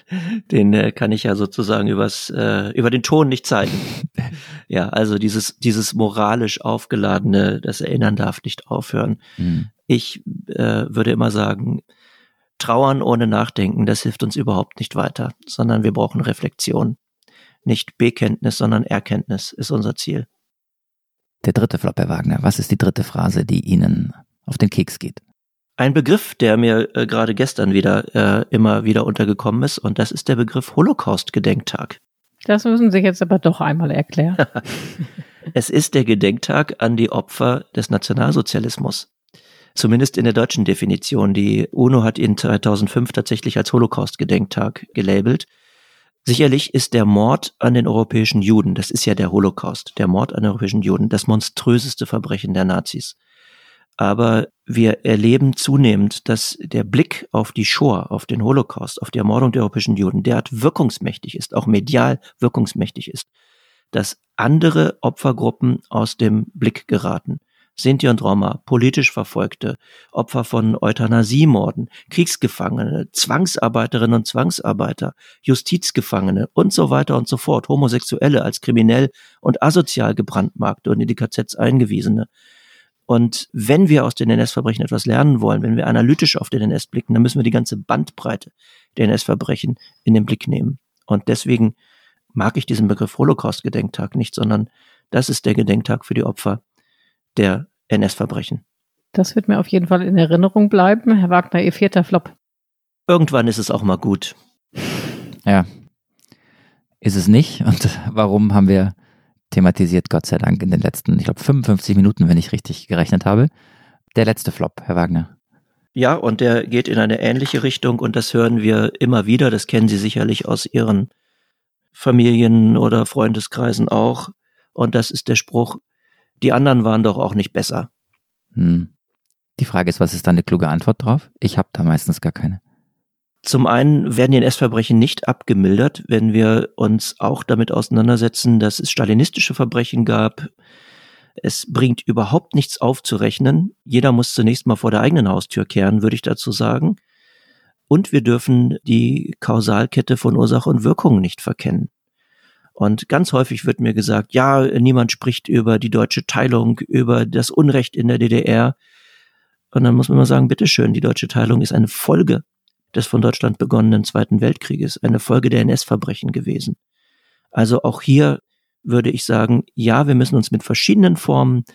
den äh, kann ich ja sozusagen übers, äh, über den Ton nicht zeigen. ja, also dieses, dieses moralisch aufgeladene, das Erinnern darf nicht aufhören. Mhm. Ich äh, würde immer sagen, Trauern ohne Nachdenken, das hilft uns überhaupt nicht weiter, sondern wir brauchen Reflexion. Nicht Bekenntnis, sondern Erkenntnis ist unser Ziel. Der dritte Flop, Herr Wagner. Was ist die dritte Phrase, die Ihnen auf den Keks geht? ein Begriff, der mir äh, gerade gestern wieder äh, immer wieder untergekommen ist, und das ist der Begriff Holocaust-Gedenktag. Das müssen Sie jetzt aber doch einmal erklären. es ist der Gedenktag an die Opfer des Nationalsozialismus. Zumindest in der deutschen Definition. Die UNO hat ihn 2005 tatsächlich als Holocaust-Gedenktag gelabelt. Sicherlich ist der Mord an den europäischen Juden, das ist ja der Holocaust, der Mord an den europäischen Juden, das monströseste Verbrechen der Nazis aber wir erleben zunehmend, dass der Blick auf die Shoah, auf den Holocaust, auf die Ermordung der europäischen Juden derart wirkungsmächtig ist, auch medial wirkungsmächtig ist, dass andere Opfergruppen aus dem Blick geraten. Sinti und Roma, politisch Verfolgte, Opfer von Euthanasiemorden, Kriegsgefangene, Zwangsarbeiterinnen und Zwangsarbeiter, Justizgefangene und so weiter und so fort, Homosexuelle als kriminell und asozial gebrandmarkte und in die KZs eingewiesene. Und wenn wir aus den NS-Verbrechen etwas lernen wollen, wenn wir analytisch auf den NS blicken, dann müssen wir die ganze Bandbreite der NS-Verbrechen in den Blick nehmen. Und deswegen mag ich diesen Begriff Holocaust-Gedenktag nicht, sondern das ist der Gedenktag für die Opfer der NS-Verbrechen. Das wird mir auf jeden Fall in Erinnerung bleiben. Herr Wagner, Ihr vierter Flop. Irgendwann ist es auch mal gut. Ja, ist es nicht. Und warum haben wir thematisiert, Gott sei Dank, in den letzten, ich glaube, 55 Minuten, wenn ich richtig gerechnet habe. Der letzte Flop, Herr Wagner. Ja, und der geht in eine ähnliche Richtung und das hören wir immer wieder. Das kennen Sie sicherlich aus Ihren Familien oder Freundeskreisen auch. Und das ist der Spruch, die anderen waren doch auch nicht besser. Hm. Die Frage ist, was ist da eine kluge Antwort drauf? Ich habe da meistens gar keine. Zum einen werden die NS-Verbrechen nicht abgemildert, wenn wir uns auch damit auseinandersetzen, dass es stalinistische Verbrechen gab. Es bringt überhaupt nichts aufzurechnen. Jeder muss zunächst mal vor der eigenen Haustür kehren, würde ich dazu sagen. Und wir dürfen die Kausalkette von Ursache und Wirkung nicht verkennen. Und ganz häufig wird mir gesagt, ja, niemand spricht über die deutsche Teilung, über das Unrecht in der DDR. Und dann muss man mal sagen, bitteschön, die deutsche Teilung ist eine Folge des von Deutschland begonnenen Zweiten Weltkrieges, eine Folge der NS-Verbrechen gewesen. Also auch hier würde ich sagen, ja, wir müssen uns mit verschiedenen Formen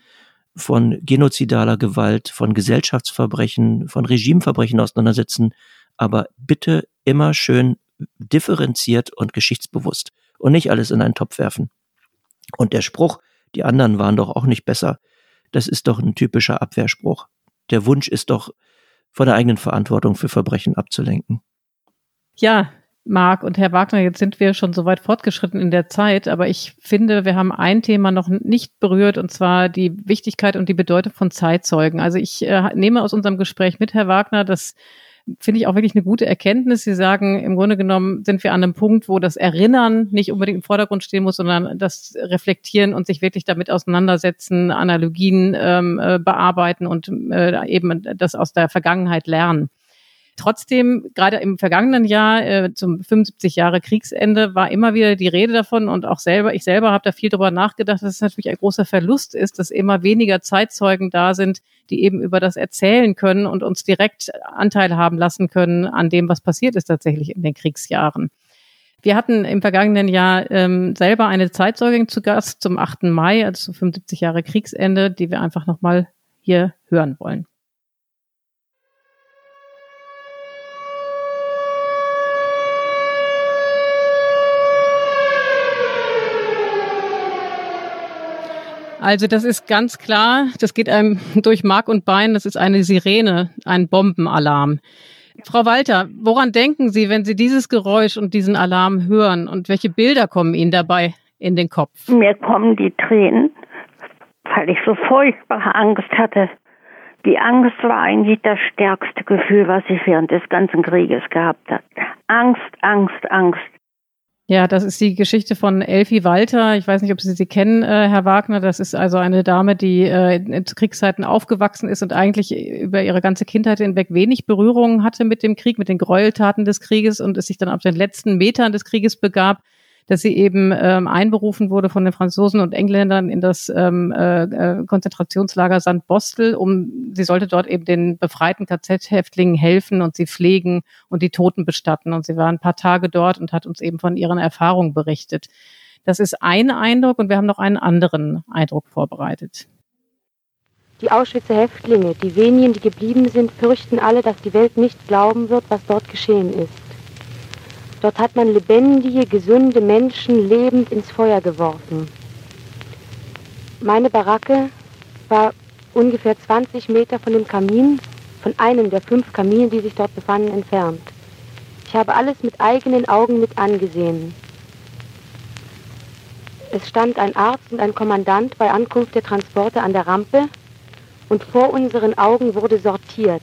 von genozidaler Gewalt, von Gesellschaftsverbrechen, von Regimeverbrechen auseinandersetzen, aber bitte immer schön differenziert und geschichtsbewusst und nicht alles in einen Topf werfen. Und der Spruch, die anderen waren doch auch nicht besser, das ist doch ein typischer Abwehrspruch. Der Wunsch ist doch, von der eigenen Verantwortung für Verbrechen abzulenken. Ja, Marc und Herr Wagner, jetzt sind wir schon so weit fortgeschritten in der Zeit, aber ich finde, wir haben ein Thema noch nicht berührt, und zwar die Wichtigkeit und die Bedeutung von Zeitzeugen. Also ich äh, nehme aus unserem Gespräch mit, Herr Wagner, dass finde ich auch wirklich eine gute Erkenntnis. Sie sagen, im Grunde genommen sind wir an einem Punkt, wo das Erinnern nicht unbedingt im Vordergrund stehen muss, sondern das Reflektieren und sich wirklich damit auseinandersetzen, Analogien ähm, äh, bearbeiten und äh, eben das aus der Vergangenheit lernen. Trotzdem, gerade im vergangenen Jahr äh, zum 75 Jahre Kriegsende war immer wieder die Rede davon und auch selber, ich selber habe da viel drüber nachgedacht, dass es natürlich ein großer Verlust ist, dass immer weniger Zeitzeugen da sind, die eben über das erzählen können und uns direkt Anteil haben lassen können an dem, was passiert ist tatsächlich in den Kriegsjahren. Wir hatten im vergangenen Jahr ähm, selber eine Zeitzeugin zu Gast zum 8. Mai, also 75 Jahre Kriegsende, die wir einfach nochmal hier hören wollen. Also das ist ganz klar, das geht einem durch Mark und Bein, das ist eine Sirene, ein Bombenalarm. Frau Walter, woran denken Sie, wenn Sie dieses Geräusch und diesen Alarm hören und welche Bilder kommen Ihnen dabei in den Kopf? Mir kommen die Tränen, weil ich so furchtbare Angst hatte. Die Angst war eigentlich das stärkste Gefühl, was ich während des ganzen Krieges gehabt habe. Angst, Angst, Angst. Ja, das ist die Geschichte von Elfie Walter. Ich weiß nicht, ob Sie sie kennen, äh, Herr Wagner. Das ist also eine Dame, die äh, zu Kriegszeiten aufgewachsen ist und eigentlich über ihre ganze Kindheit hinweg wenig Berührungen hatte mit dem Krieg, mit den Gräueltaten des Krieges und es sich dann auf den letzten Metern des Krieges begab dass sie eben ähm, einberufen wurde von den Franzosen und Engländern in das ähm, äh, äh Konzentrationslager St. Bostel, um sie sollte dort eben den befreiten KZ-Häftlingen helfen und sie pflegen und die Toten bestatten. Und sie war ein paar Tage dort und hat uns eben von ihren Erfahrungen berichtet. Das ist ein Eindruck und wir haben noch einen anderen Eindruck vorbereitet. Die Auschwitzer Häftlinge, die wenigen, die geblieben sind, fürchten alle, dass die Welt nicht glauben wird, was dort geschehen ist. Dort hat man lebendige, gesunde Menschen lebend ins Feuer geworfen. Meine Baracke war ungefähr 20 Meter von dem Kamin, von einem der fünf Kamine, die sich dort befanden, entfernt. Ich habe alles mit eigenen Augen mit angesehen. Es stand ein Arzt und ein Kommandant bei Ankunft der Transporte an der Rampe und vor unseren Augen wurde sortiert.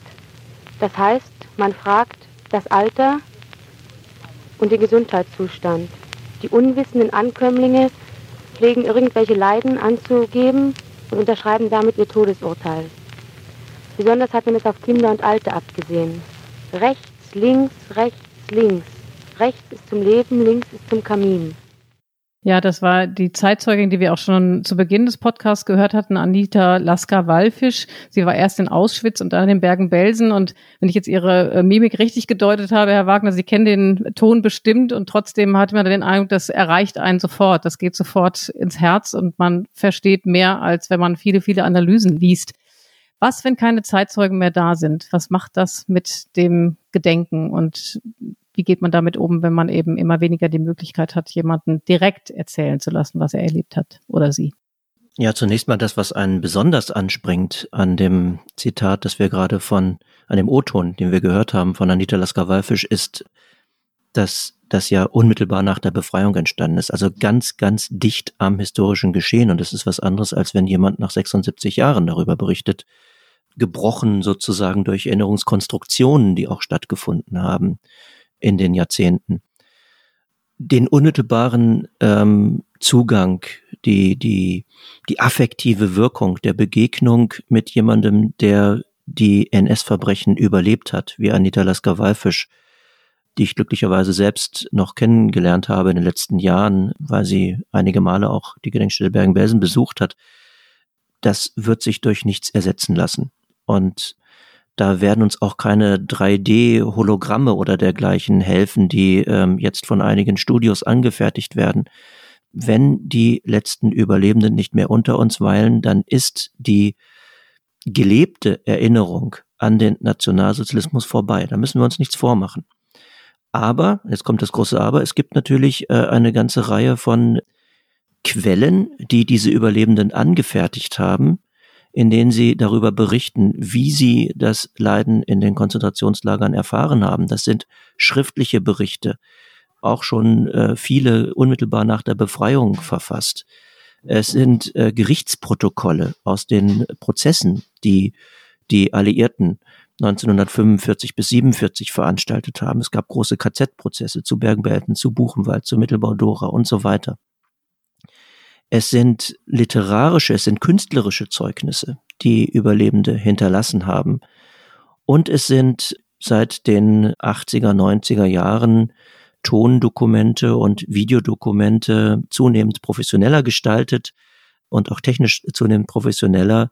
Das heißt, man fragt das Alter, und den Gesundheitszustand. Die unwissenden Ankömmlinge pflegen irgendwelche Leiden anzugeben und unterschreiben damit ihr Todesurteil. Besonders hat man es auf Kinder und Alte abgesehen. Rechts, links, rechts, links. Rechts ist zum Leben, links ist zum Kamin. Ja, das war die Zeitzeugin, die wir auch schon zu Beginn des Podcasts gehört hatten, Anita Lasker-Wallfisch. Sie war erst in Auschwitz und dann in den Bergen-Belsen. Und wenn ich jetzt Ihre äh, Mimik richtig gedeutet habe, Herr Wagner, Sie kennen den Ton bestimmt und trotzdem hat man den Eindruck, das erreicht einen sofort. Das geht sofort ins Herz und man versteht mehr, als wenn man viele, viele Analysen liest. Was, wenn keine Zeitzeugen mehr da sind? Was macht das mit dem Gedenken? Und wie geht man damit um, wenn man eben immer weniger die Möglichkeit hat, jemanden direkt erzählen zu lassen, was er erlebt hat oder sie? Ja, zunächst mal das, was einen besonders anspringt an dem Zitat, das wir gerade von, an dem O-Ton, den wir gehört haben von Anita Lasker-Wallfisch, ist, dass das ja unmittelbar nach der Befreiung entstanden ist. Also ganz, ganz dicht am historischen Geschehen. Und das ist was anderes, als wenn jemand nach 76 Jahren darüber berichtet, gebrochen sozusagen durch Erinnerungskonstruktionen, die auch stattgefunden haben in den Jahrzehnten. Den unmittelbaren ähm, Zugang, die, die, die affektive Wirkung der Begegnung mit jemandem, der die NS-Verbrechen überlebt hat, wie Anita Lasker-Wallfisch, die ich glücklicherweise selbst noch kennengelernt habe in den letzten Jahren, weil sie einige Male auch die Gedenkstätte Bergen-Belsen besucht hat, das wird sich durch nichts ersetzen lassen. Und da werden uns auch keine 3D-Hologramme oder dergleichen helfen, die ähm, jetzt von einigen Studios angefertigt werden. Wenn die letzten Überlebenden nicht mehr unter uns weilen, dann ist die gelebte Erinnerung an den Nationalsozialismus vorbei. Da müssen wir uns nichts vormachen. Aber, jetzt kommt das große Aber, es gibt natürlich äh, eine ganze Reihe von Quellen, die diese Überlebenden angefertigt haben, in denen sie darüber berichten, wie sie das Leiden in den Konzentrationslagern erfahren haben. Das sind schriftliche Berichte, auch schon äh, viele unmittelbar nach der Befreiung verfasst. Es sind äh, Gerichtsprotokolle aus den Prozessen, die die Alliierten 1945 bis 47 veranstaltet haben. Es gab große KZ-Prozesse zu Bergen-Belsen, zu Buchenwald, zu Mittelbau-Dora und so weiter. Es sind literarische, es sind künstlerische Zeugnisse, die Überlebende hinterlassen haben. Und es sind seit den 80er, 90er Jahren Tondokumente und Videodokumente zunehmend professioneller gestaltet und auch technisch zunehmend professioneller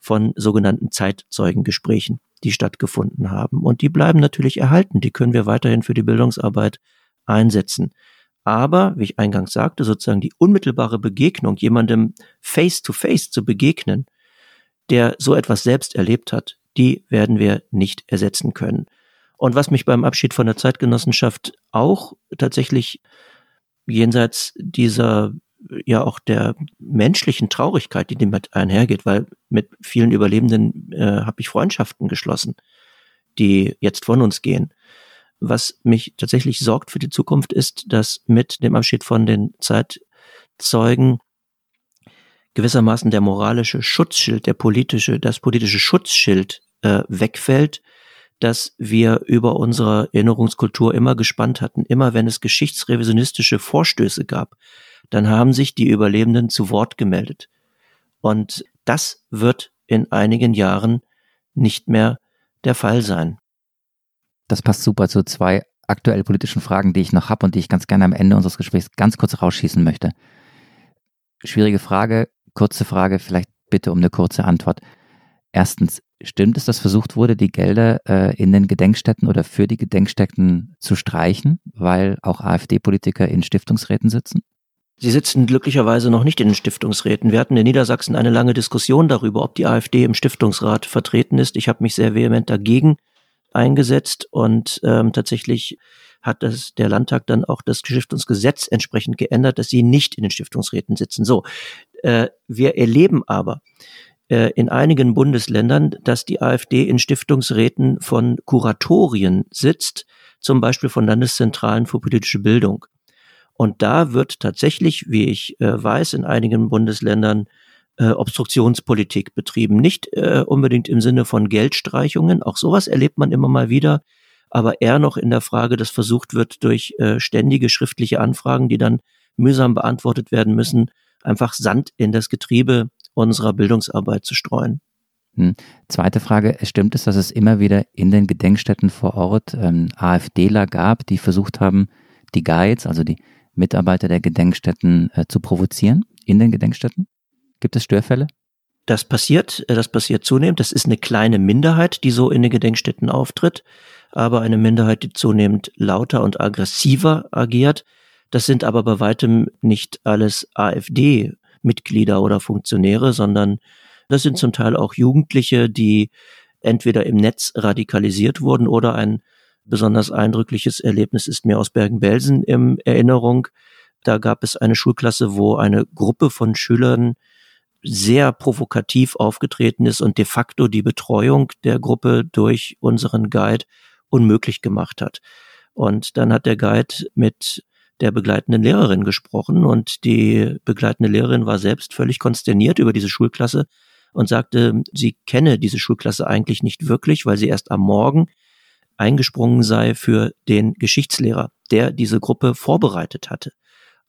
von sogenannten Zeitzeugengesprächen, die stattgefunden haben. Und die bleiben natürlich erhalten. Die können wir weiterhin für die Bildungsarbeit einsetzen. Aber, wie ich eingangs sagte, sozusagen die unmittelbare Begegnung, jemandem face to face zu begegnen, der so etwas selbst erlebt hat, die werden wir nicht ersetzen können. Und was mich beim Abschied von der Zeitgenossenschaft auch tatsächlich jenseits dieser ja auch der menschlichen Traurigkeit, die damit einhergeht, weil mit vielen Überlebenden äh, habe ich Freundschaften geschlossen, die jetzt von uns gehen. Was mich tatsächlich sorgt für die Zukunft ist, dass mit dem Abschied von den Zeitzeugen gewissermaßen der moralische Schutzschild, der politische, das politische Schutzschild äh, wegfällt, dass wir über unsere Erinnerungskultur immer gespannt hatten. Immer wenn es geschichtsrevisionistische Vorstöße gab, dann haben sich die Überlebenden zu Wort gemeldet. Und das wird in einigen Jahren nicht mehr der Fall sein. Das passt super zu zwei aktuell politischen Fragen, die ich noch habe und die ich ganz gerne am Ende unseres Gesprächs ganz kurz rausschießen möchte. Schwierige Frage, kurze Frage, vielleicht bitte um eine kurze Antwort. Erstens, stimmt es, dass versucht wurde, die Gelder äh, in den Gedenkstätten oder für die Gedenkstätten zu streichen, weil auch AfD-Politiker in Stiftungsräten sitzen? Sie sitzen glücklicherweise noch nicht in den Stiftungsräten. Wir hatten in Niedersachsen eine lange Diskussion darüber, ob die AfD im Stiftungsrat vertreten ist. Ich habe mich sehr vehement dagegen eingesetzt und ähm, tatsächlich hat das, der Landtag dann auch das Stiftungsgesetz entsprechend geändert, dass sie nicht in den Stiftungsräten sitzen. So, äh, wir erleben aber äh, in einigen Bundesländern, dass die AfD in Stiftungsräten von Kuratorien sitzt, zum Beispiel von Landeszentralen für politische Bildung. Und da wird tatsächlich, wie ich äh, weiß, in einigen Bundesländern äh, Obstruktionspolitik betrieben. Nicht äh, unbedingt im Sinne von Geldstreichungen, auch sowas erlebt man immer mal wieder, aber eher noch in der Frage, dass versucht wird, durch äh, ständige schriftliche Anfragen, die dann mühsam beantwortet werden müssen, einfach Sand in das Getriebe unserer Bildungsarbeit zu streuen. Hm. Zweite Frage, stimmt es, dass es immer wieder in den Gedenkstätten vor Ort ähm, AfDler gab, die versucht haben, die Guides, also die Mitarbeiter der Gedenkstätten äh, zu provozieren in den Gedenkstätten? Gibt es Störfälle? Das passiert, äh, das passiert zunehmend. Das ist eine kleine Minderheit, die so in den Gedenkstätten auftritt, aber eine Minderheit, die zunehmend lauter und aggressiver agiert. Das sind aber bei weitem nicht alles AfD-Mitglieder oder Funktionäre, sondern das sind zum Teil auch Jugendliche, die entweder im Netz radikalisiert wurden oder ein besonders eindrückliches Erlebnis ist mir aus Bergen-Belsen in Erinnerung. Da gab es eine Schulklasse, wo eine Gruppe von Schülern sehr provokativ aufgetreten ist und de facto die Betreuung der Gruppe durch unseren Guide unmöglich gemacht hat. Und dann hat der Guide mit der begleitenden Lehrerin gesprochen und die begleitende Lehrerin war selbst völlig konsterniert über diese Schulklasse und sagte, sie kenne diese Schulklasse eigentlich nicht wirklich, weil sie erst am Morgen eingesprungen sei für den Geschichtslehrer, der diese Gruppe vorbereitet hatte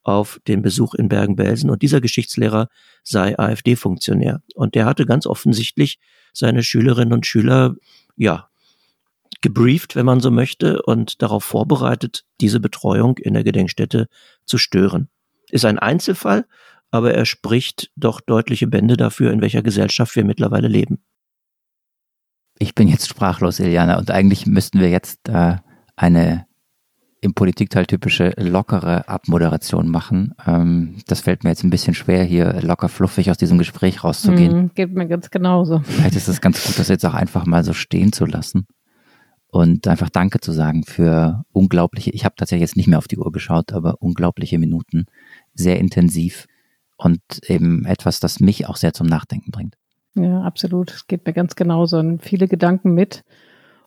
auf den Besuch in Bergen-Belsen. Und dieser Geschichtslehrer sei AfD-Funktionär. Und der hatte ganz offensichtlich seine Schülerinnen und Schüler, ja, gebrieft, wenn man so möchte, und darauf vorbereitet, diese Betreuung in der Gedenkstätte zu stören. Ist ein Einzelfall, aber er spricht doch deutliche Bände dafür, in welcher Gesellschaft wir mittlerweile leben. Ich bin jetzt sprachlos, Iliana, und eigentlich müssten wir jetzt äh, eine im Politikteil typische lockere Abmoderation machen. Ähm, das fällt mir jetzt ein bisschen schwer, hier locker fluffig aus diesem Gespräch rauszugehen. Mm, geht mir ganz genauso. Vielleicht ist es ganz gut, das jetzt auch einfach mal so stehen zu lassen und einfach Danke zu sagen für unglaubliche, ich habe tatsächlich jetzt nicht mehr auf die Uhr geschaut, aber unglaubliche Minuten, sehr intensiv und eben etwas, das mich auch sehr zum Nachdenken bringt. Ja, absolut. Es geht mir ganz genauso. Und viele Gedanken mit.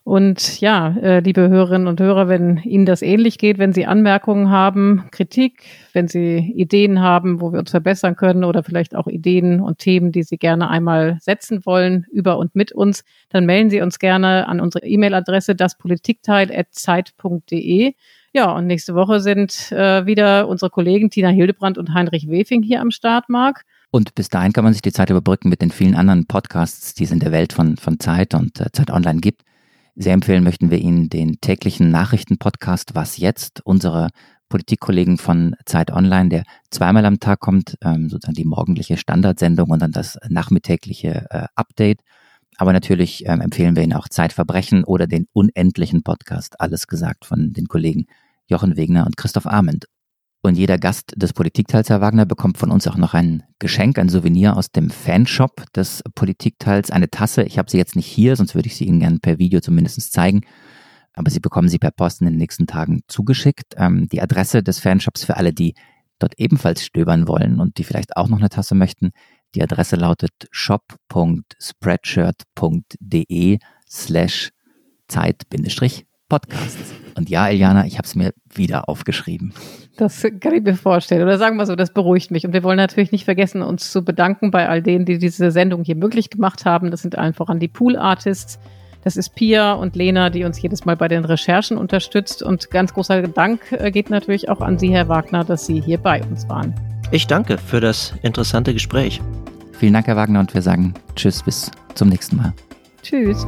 Und ja, äh, liebe Hörerinnen und Hörer, wenn Ihnen das ähnlich geht, wenn Sie Anmerkungen haben, Kritik, wenn Sie Ideen haben, wo wir uns verbessern können oder vielleicht auch Ideen und Themen, die Sie gerne einmal setzen wollen, über und mit uns, dann melden Sie uns gerne an unsere E-Mail-Adresse daspolitikteil.zeit.de. Ja, und nächste Woche sind äh, wieder unsere Kollegen Tina Hildebrand und Heinrich Wefing hier am Start, Marc. Und bis dahin kann man sich die Zeit überbrücken mit den vielen anderen Podcasts, die es in der Welt von, von Zeit und äh, Zeit Online gibt. Sehr empfehlen möchten wir Ihnen den täglichen Nachrichtenpodcast Was jetzt? Unsere Politikkollegen von Zeit Online, der zweimal am Tag kommt, ähm, sozusagen die morgendliche Standardsendung und dann das nachmittägliche äh, Update. Aber natürlich ähm, empfehlen wir Ihnen auch Zeitverbrechen oder den unendlichen Podcast, alles gesagt von den Kollegen Jochen Wegner und Christoph Arment. Und jeder Gast des Politikteils, Herr Wagner, bekommt von uns auch noch ein Geschenk, ein Souvenir aus dem Fanshop des Politikteils, eine Tasse. Ich habe sie jetzt nicht hier, sonst würde ich sie Ihnen gerne per Video zumindest zeigen. Aber Sie bekommen sie per Post in den nächsten Tagen zugeschickt. Ähm, die Adresse des Fanshops für alle, die dort ebenfalls stöbern wollen und die vielleicht auch noch eine Tasse möchten. Die Adresse lautet shop.spreadshirt.de slash Zeit-Podcast. Und ja, Eliana, ich habe es mir wieder aufgeschrieben. Das kann ich mir vorstellen. Oder sagen wir so, das beruhigt mich. Und wir wollen natürlich nicht vergessen, uns zu bedanken bei all denen, die diese Sendung hier möglich gemacht haben. Das sind einfach an die Pool Artists. Das ist Pia und Lena, die uns jedes Mal bei den Recherchen unterstützt. Und ganz großer Dank äh, geht natürlich auch an Sie, Herr Wagner, dass Sie hier bei uns waren. Ich danke für das interessante Gespräch. Vielen Dank, Herr Wagner, und wir sagen Tschüss, bis zum nächsten Mal. Tschüss.